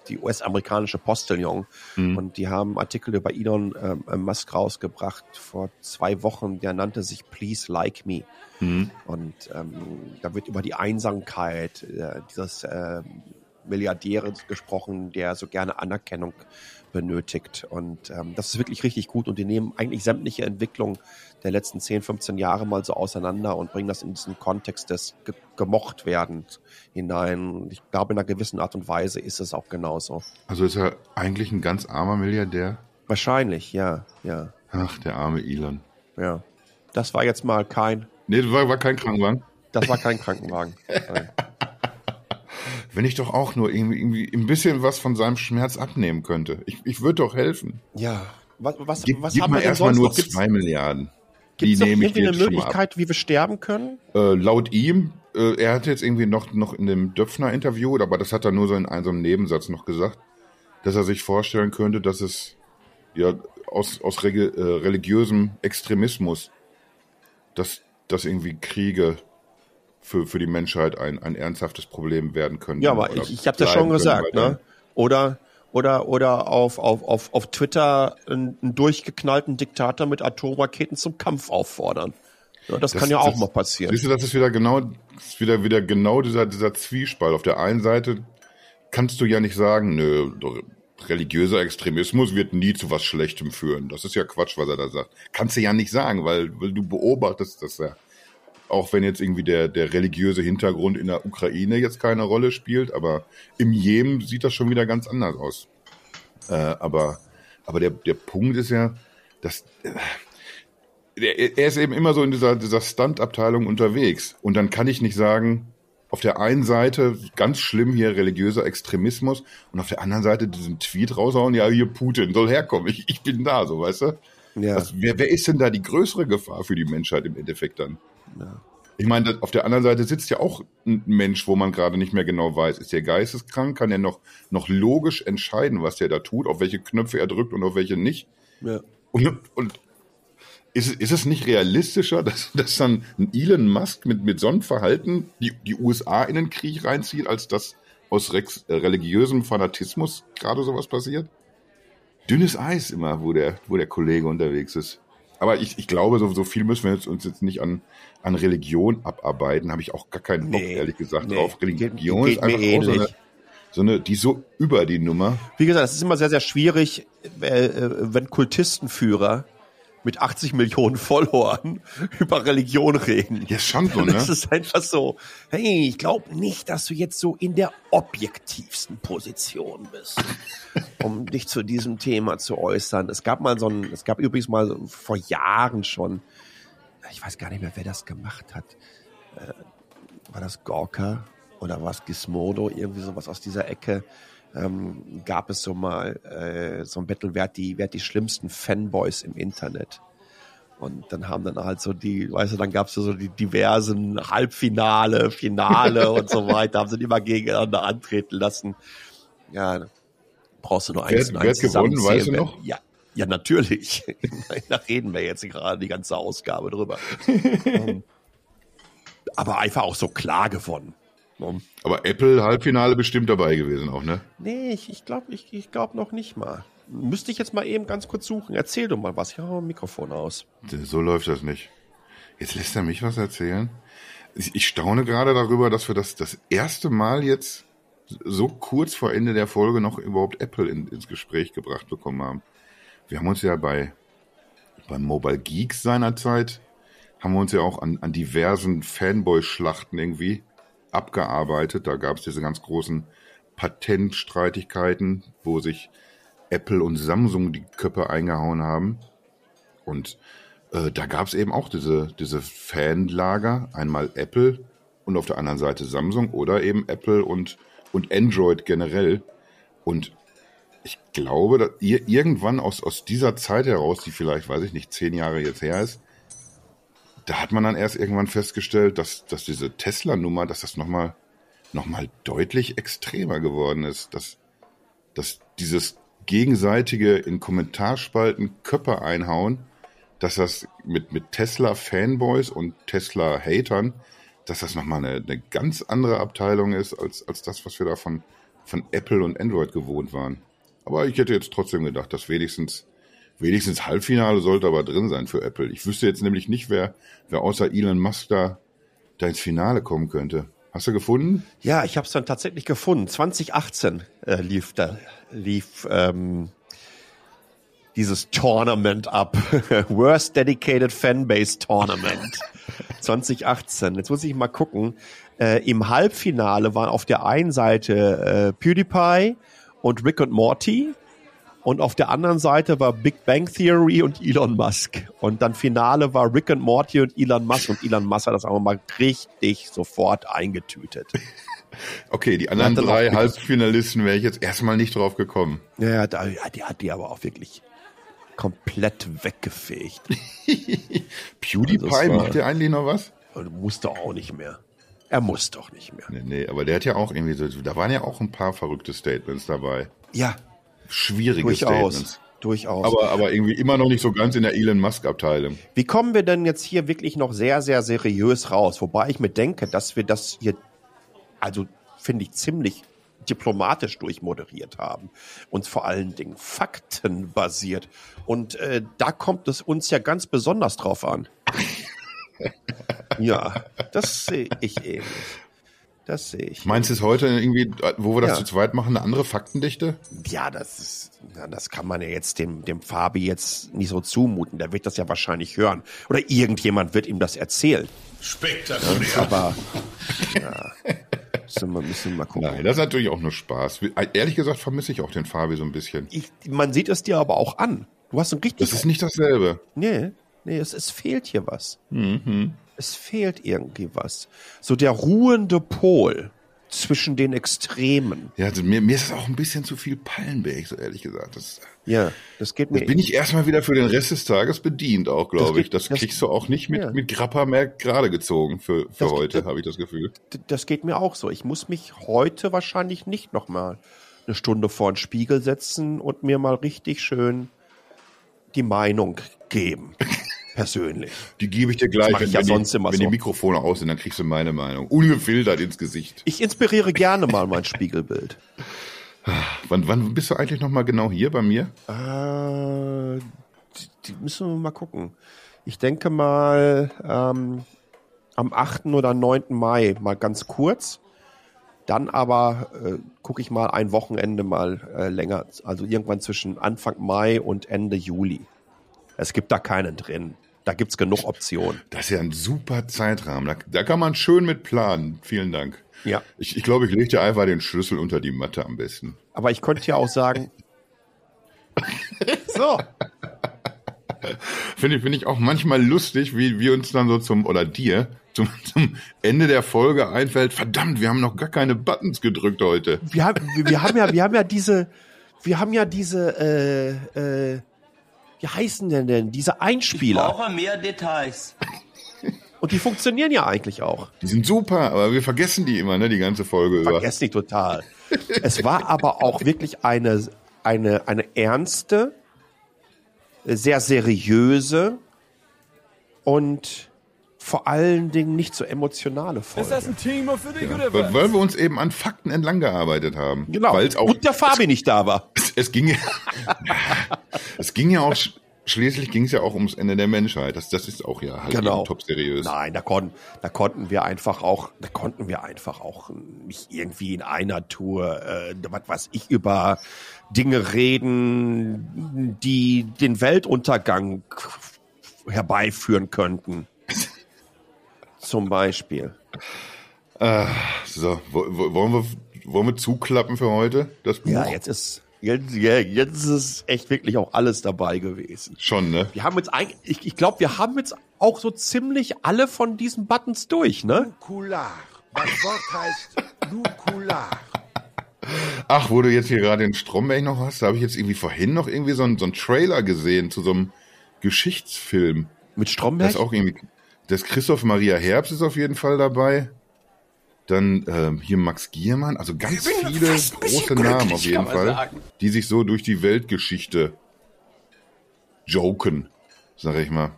die US-amerikanische Postillon. Mhm. Und die haben Artikel über Elon ähm, Musk rausgebracht vor zwei Wochen. Der nannte sich Please Like Me. Mhm. Und ähm, da wird über die Einsamkeit äh, dieses äh, Milliardäres gesprochen, der so gerne Anerkennung benötigt. Und ähm, das ist wirklich richtig gut. Und die nehmen eigentlich sämtliche Entwicklungen der letzten 10, 15 Jahre mal so auseinander und bringen das in diesen Kontext des ge gemocht werdens hinein. Ich glaube, in einer gewissen Art und Weise ist es auch genauso. Also ist er eigentlich ein ganz armer Milliardär? Wahrscheinlich, ja, ja. Ach, der arme Elon. Ja. Das war jetzt mal kein. Nee, das war, war kein Krankenwagen. Das war kein Krankenwagen. wenn ich doch auch nur irgendwie, irgendwie ein bisschen was von seinem Schmerz abnehmen könnte. Ich, ich würde doch helfen. Ja. Was, was, gib, was gib haben wir erstmal nur noch? zwei Milliarden. Gibt es irgendwie eine Möglichkeit, wie wir sterben können? Äh, laut ihm, äh, er hat jetzt irgendwie noch, noch in dem Döpfner-Interview, aber das hat er nur so in einem, so einem Nebensatz noch gesagt, dass er sich vorstellen könnte, dass es ja aus, aus äh, religiösem Extremismus, dass, dass irgendwie Kriege für, für die Menschheit ein, ein ernsthaftes Problem werden können. Ja, aber ich, ich habe das schon gesagt, ne? Oder oder oder auf auf auf auf Twitter einen, einen durchgeknallten Diktator mit Atomraketen zum Kampf auffordern. Ja, das, das, kann ja das, auch mal passieren. Siehst du, das ist wieder genau ist wieder wieder genau dieser dieser Zwiespalt. Auf der einen Seite kannst du ja nicht sagen, nö, religiöser Extremismus wird nie zu was Schlechtem führen. Das ist ja Quatsch, was er da sagt. Kannst du ja nicht sagen, weil, weil du beobachtest das ja auch wenn jetzt irgendwie der, der religiöse Hintergrund in der Ukraine jetzt keine Rolle spielt, aber im Jemen sieht das schon wieder ganz anders aus. Äh, aber aber der, der Punkt ist ja, dass äh, er, ist eben immer so in dieser, dieser Stunt-Abteilung unterwegs. Und dann kann ich nicht sagen, auf der einen Seite ganz schlimm hier religiöser Extremismus und auf der anderen Seite diesen Tweet raushauen, ja, hier Putin soll herkommen, ich, ich bin da, so weißt du? Ja. Also, wer, wer ist denn da die größere Gefahr für die Menschheit im Endeffekt dann? Ja. Ich meine, auf der anderen Seite sitzt ja auch ein Mensch, wo man gerade nicht mehr genau weiß, ist der geisteskrank, kann er noch, noch logisch entscheiden, was der da tut, auf welche Knöpfe er drückt und auf welche nicht. Ja. Und, und ist, ist es nicht realistischer, dass, dass dann ein Elon Musk mit, mit so einem Verhalten die, die USA in den Krieg reinzieht, als dass aus religiösem Fanatismus gerade sowas passiert? Dünnes Eis immer, wo der, wo der Kollege unterwegs ist. Aber ich, ich glaube, so, so viel müssen wir jetzt, uns jetzt nicht an, an Religion abarbeiten. Habe ich auch gar keinen Bock, nee, ehrlich gesagt, nee. drauf. Religion geht, geht ist einfach auch so eine, so eine, die so über die Nummer. Wie gesagt, es ist immer sehr, sehr schwierig, äh, wenn Kultistenführer mit 80 Millionen Followern über Religion reden. Ja, schon so, ne? Das ist einfach so, hey, ich glaube nicht, dass du jetzt so in der objektivsten Position bist, um dich zu diesem Thema zu äußern. Es gab mal so ein, es gab übrigens mal vor Jahren schon, ich weiß gar nicht mehr, wer das gemacht hat. Äh, war das Gorka oder war es Gizmodo, irgendwie sowas aus dieser Ecke? Ähm, gab es so mal äh, so ein Battle, wer hat die, wer hat die schlimmsten Fanboys im Internet? Und dann haben dann halt so die, weißt du, dann gab es so die diversen Halbfinale, Finale und so weiter, haben sie immer gegeneinander antreten lassen. Ja, brauchst du nur eins wer, und eins wer gewonnen, weißt du noch? Ja, ja, natürlich. da reden wir jetzt gerade die ganze Ausgabe drüber. Ähm, aber einfach auch so klar gewonnen. Aber Apple Halbfinale bestimmt dabei gewesen auch, ne? Nee, ich, ich glaube ich, ich glaub noch nicht mal. Müsste ich jetzt mal eben ganz kurz suchen. Erzähl doch mal was. Ja, Mikrofon aus. So läuft das nicht. Jetzt lässt er mich was erzählen. Ich staune gerade darüber, dass wir das das erste Mal jetzt so kurz vor Ende der Folge noch überhaupt Apple in, ins Gespräch gebracht bekommen haben. Wir haben uns ja bei beim Mobile Geeks seinerzeit haben wir uns ja auch an, an diversen Fanboy-Schlachten irgendwie abgearbeitet. Da gab es diese ganz großen Patentstreitigkeiten, wo sich Apple und Samsung die Köpfe eingehauen haben. Und äh, da gab es eben auch diese, diese Fanlager, einmal Apple und auf der anderen Seite Samsung oder eben Apple und, und Android generell. Und ich glaube, dass ihr irgendwann aus, aus dieser Zeit heraus, die vielleicht, weiß ich nicht, zehn Jahre jetzt her ist, da hat man dann erst irgendwann festgestellt, dass, dass diese Tesla-Nummer, dass das nochmal noch mal deutlich extremer geworden ist. Dass, dass dieses gegenseitige in Kommentarspalten Köpfe einhauen, dass das mit, mit Tesla-Fanboys und Tesla-Hatern, dass das nochmal eine, eine ganz andere Abteilung ist, als, als das, was wir da von, von Apple und Android gewohnt waren. Aber ich hätte jetzt trotzdem gedacht, dass wenigstens, wenigstens Halbfinale sollte aber drin sein für Apple. Ich wüsste jetzt nämlich nicht, wer, wer außer Elon Musk da, da ins Finale kommen könnte. Hast du gefunden? Ja, ich habe es dann tatsächlich gefunden. 2018 äh, lief da lief ähm, dieses Tournament ab. Worst Dedicated Fanbase Tournament 2018. Jetzt muss ich mal gucken. Äh, Im Halbfinale waren auf der einen Seite äh, PewDiePie und Rick und Morty. Und auf der anderen Seite war Big Bang Theory und Elon Musk. Und dann Finale war Rick und Morty und Elon Musk. Und Elon Musk hat das aber mal richtig sofort eingetütet. Okay, die anderen drei Halbfinalisten wäre ich jetzt erstmal nicht drauf gekommen. Ja, da, die hat die aber auch wirklich komplett weggefegt. PewDiePie, also macht der eigentlich noch was? Musste auch nicht mehr. Er muss doch nicht mehr. Nee, nee, aber der hat ja auch irgendwie so, da waren ja auch ein paar verrückte Statements dabei. Ja. Schwierige Durchaus. Statements. Durchaus. Aber, aber irgendwie immer noch nicht so ganz in der Elon Musk-Abteilung. Wie kommen wir denn jetzt hier wirklich noch sehr, sehr seriös raus? Wobei ich mir denke, dass wir das hier, also finde ich ziemlich diplomatisch durchmoderiert haben und vor allen Dingen faktenbasiert. Und äh, da kommt es uns ja ganz besonders drauf an. ja, das sehe ich ähnlich. Das sehe ich. Meinst du es heute irgendwie, wo wir das ja. zu zweit machen, eine andere Faktendichte? Ja, das ist, ja, das kann man ja jetzt dem, dem Fabi jetzt nicht so zumuten. Der wird das ja wahrscheinlich hören. Oder irgendjemand wird ihm das erzählen. Spektakulär. Ja, aber, ja. Müssen wir, müssen mal gucken. Nein, das ist natürlich auch nur Spaß. Ehrlich gesagt vermisse ich auch den Fabi so ein bisschen. Ich, man sieht es dir aber auch an. Du hast ein richtig. Das ist nicht dasselbe. Nee, nee, es, es fehlt hier was. Mhm. Es fehlt irgendwie was. So der ruhende Pol zwischen den Extremen. Ja, also mir, mir ist auch ein bisschen zu viel Pallenberg, so ehrlich gesagt. Das, ja, das geht mir. Das bin ich erstmal wieder für den Rest des Tages bedient, auch, glaube ich. Das, das kriegst du auch nicht mit, ja. mit Grappa mehr gerade gezogen für, für heute, habe ich das Gefühl. Das geht mir auch so. Ich muss mich heute wahrscheinlich nicht nochmal eine Stunde vor den Spiegel setzen und mir mal richtig schön die Meinung geben. Persönlich. Die gebe ich dir gleich, wenn, ja wenn, die, wenn so. die Mikrofone aus sind, dann kriegst du meine Meinung. Ungefiltert ins Gesicht. Ich inspiriere gerne mal mein Spiegelbild. wann, wann bist du eigentlich nochmal genau hier bei mir? Äh, die, die müssen wir mal gucken. Ich denke mal ähm, am 8. oder 9. Mai mal ganz kurz. Dann aber äh, gucke ich mal ein Wochenende mal äh, länger, also irgendwann zwischen Anfang Mai und Ende Juli. Es gibt da keinen drin. Da gibt es genug Optionen. Das ist ja ein super Zeitrahmen. Da, da, kann man schön mit planen. Vielen Dank. Ja. Ich, ich glaube, ich lege dir einfach den Schlüssel unter die Matte am besten. Aber ich könnte ja auch sagen. so. Finde ich, finde ich auch manchmal lustig, wie wir uns dann so zum, oder dir, zum, zum Ende der Folge einfällt, verdammt, wir haben noch gar keine Buttons gedrückt heute. Wir haben, wir haben ja, wir haben ja diese, wir haben ja diese, äh, äh, wie heißen denn denn diese Einspieler? Ich brauche mehr Details. Und die funktionieren ja eigentlich auch. Die sind super, aber wir vergessen die immer, ne, die ganze Folge über. Vergessen die total. es war aber auch wirklich eine, eine, eine ernste, sehr seriöse und vor allen Dingen nicht so emotionale Folge. Ist das ein Team of the ja, weil, weil wir uns eben an Fakten entlang gearbeitet haben. Genau. Auch, Und der Fabi nicht da war. Es, es ging ja, es ging ja auch, schließlich ging es ja auch ums Ende der Menschheit. Das, das ist auch ja halt genau. top seriös. Nein, da konnten, da konnten wir einfach auch, da konnten wir einfach auch nicht irgendwie in einer Tour, äh, was weiß ich, über Dinge reden, die den Weltuntergang herbeiführen könnten. Zum Beispiel. Ah, so, wollen wir, wollen wir zuklappen für heute? Das Buch? Ja, jetzt ist, jetzt, jetzt ist es echt wirklich auch alles dabei gewesen. Schon, ne? Wir haben jetzt eigentlich, ich, ich glaube, wir haben jetzt auch so ziemlich alle von diesen Buttons durch, ne? Nukular. Das Wort heißt Nukular. Ach, wo du jetzt hier gerade den Stromberg noch hast, da habe ich jetzt irgendwie vorhin noch irgendwie so einen, so einen Trailer gesehen zu so einem Geschichtsfilm. Mit Das Stromberg? ist auch irgendwie. Das Christoph Maria Herbst ist auf jeden Fall dabei. Dann ähm, hier Max Giermann, also ganz viele große Namen auf jeden Fall, die sich so durch die Weltgeschichte joken, sag ich mal.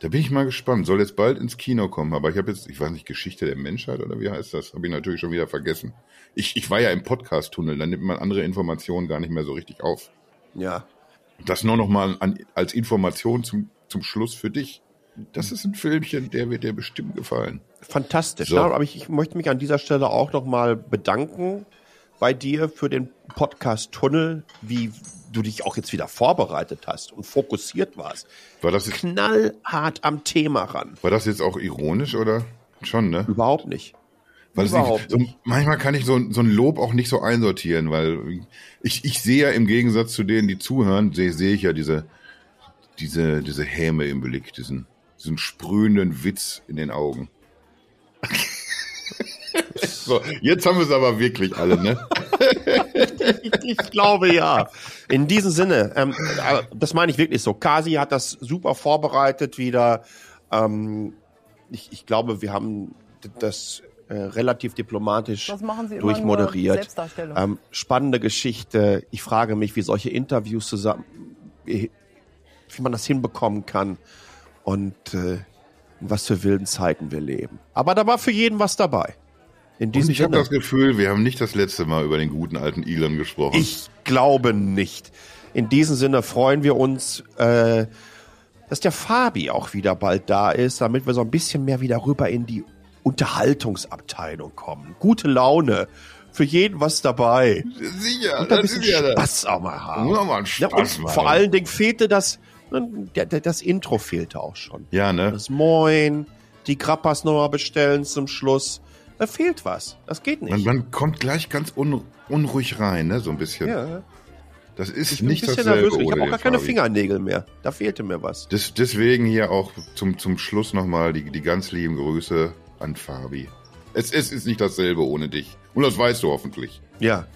Da bin ich mal gespannt. Soll jetzt bald ins Kino kommen, aber ich habe jetzt, ich weiß nicht, Geschichte der Menschheit oder wie heißt das? Habe ich natürlich schon wieder vergessen. Ich, ich war ja im Podcast-Tunnel, da nimmt man andere Informationen gar nicht mehr so richtig auf. Ja. Das nur noch mal an, als Information zum, zum Schluss für dich. Das ist ein Filmchen, der wird dir bestimmt gefallen. Fantastisch. So. Ja, aber ich, ich möchte mich an dieser Stelle auch nochmal bedanken bei dir für den Podcast Tunnel, wie du dich auch jetzt wieder vorbereitet hast und fokussiert warst. War das, jetzt, Knallhart am Thema ran. war das jetzt auch ironisch oder? Schon, ne? Überhaupt nicht. Weil Überhaupt nicht, so, manchmal kann ich so, so ein Lob auch nicht so einsortieren, weil ich, ich sehe ja im Gegensatz zu denen, die zuhören, sehe, sehe ich ja diese, diese, diese Häme im Blick, diesen, diesen sprühenden Witz in den Augen. So, jetzt haben wir es aber wirklich alle, ne? Ich glaube ja. In diesem Sinne, ähm, äh, das meine ich wirklich so. Kasi hat das super vorbereitet wieder. Ähm, ich, ich glaube, wir haben das äh, relativ diplomatisch Das machen sie immer durchmoderiert. Ähm, spannende Geschichte. Ich frage mich, wie solche Interviews zusammen, wie wie man das hinbekommen kann und äh, in was für wilden Zeiten wir leben. Aber da war für jeden was dabei. In Und diesem ich habe das Gefühl, wir haben nicht das letzte Mal über den guten alten Elon gesprochen. Ich glaube nicht. In diesem Sinne freuen wir uns, äh, dass der Fabi auch wieder bald da ist, damit wir so ein bisschen mehr wieder rüber in die Unterhaltungsabteilung kommen. Gute Laune. Für jeden was dabei. Sicher, Und ein das bisschen ist ja das. Spaß auch mal haben. Auch mal einen Ja, Spaß und machen. vor allen Dingen fehlte das, das Intro fehlte auch schon. Ja, ne? Das Moin, die Grappas nochmal bestellen zum Schluss. Da fehlt was. Das geht nicht. Man, man kommt gleich ganz un, unruhig rein, ne? So ein bisschen. ja. Das ist Ich bin nicht ein bisschen dasselbe nervös. Ich habe auch gar keine Fabi. Fingernägel mehr. Da fehlte mir was. Des, deswegen hier auch zum, zum Schluss nochmal die, die ganz lieben Grüße an Fabi. Es, es ist nicht dasselbe ohne dich. Und das weißt du hoffentlich. Ja.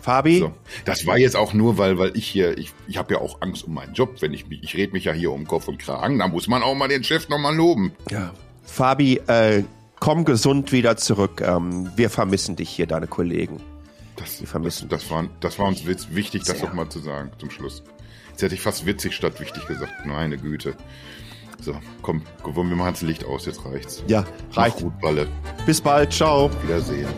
Fabi, So. Das war jetzt auch nur, weil, weil ich hier, ich, ich habe ja auch Angst um meinen Job, wenn ich mich, ich rede mich ja hier um Kopf und Kragen, da muss man auch mal den Chef nochmal loben. ja. Fabi, äh, komm gesund wieder zurück. Ähm, wir vermissen dich hier, deine Kollegen. Das, Wir vermissen das, das, war, das war uns wichtig, das Sehr. noch mal zu sagen zum Schluss. Jetzt hätte ich fast witzig statt wichtig gesagt. Meine Güte. So, komm, wir machen das Licht aus, jetzt reicht's. Ja, Mach reicht. gut, Balle. Bis bald. Ciao. Wiedersehen.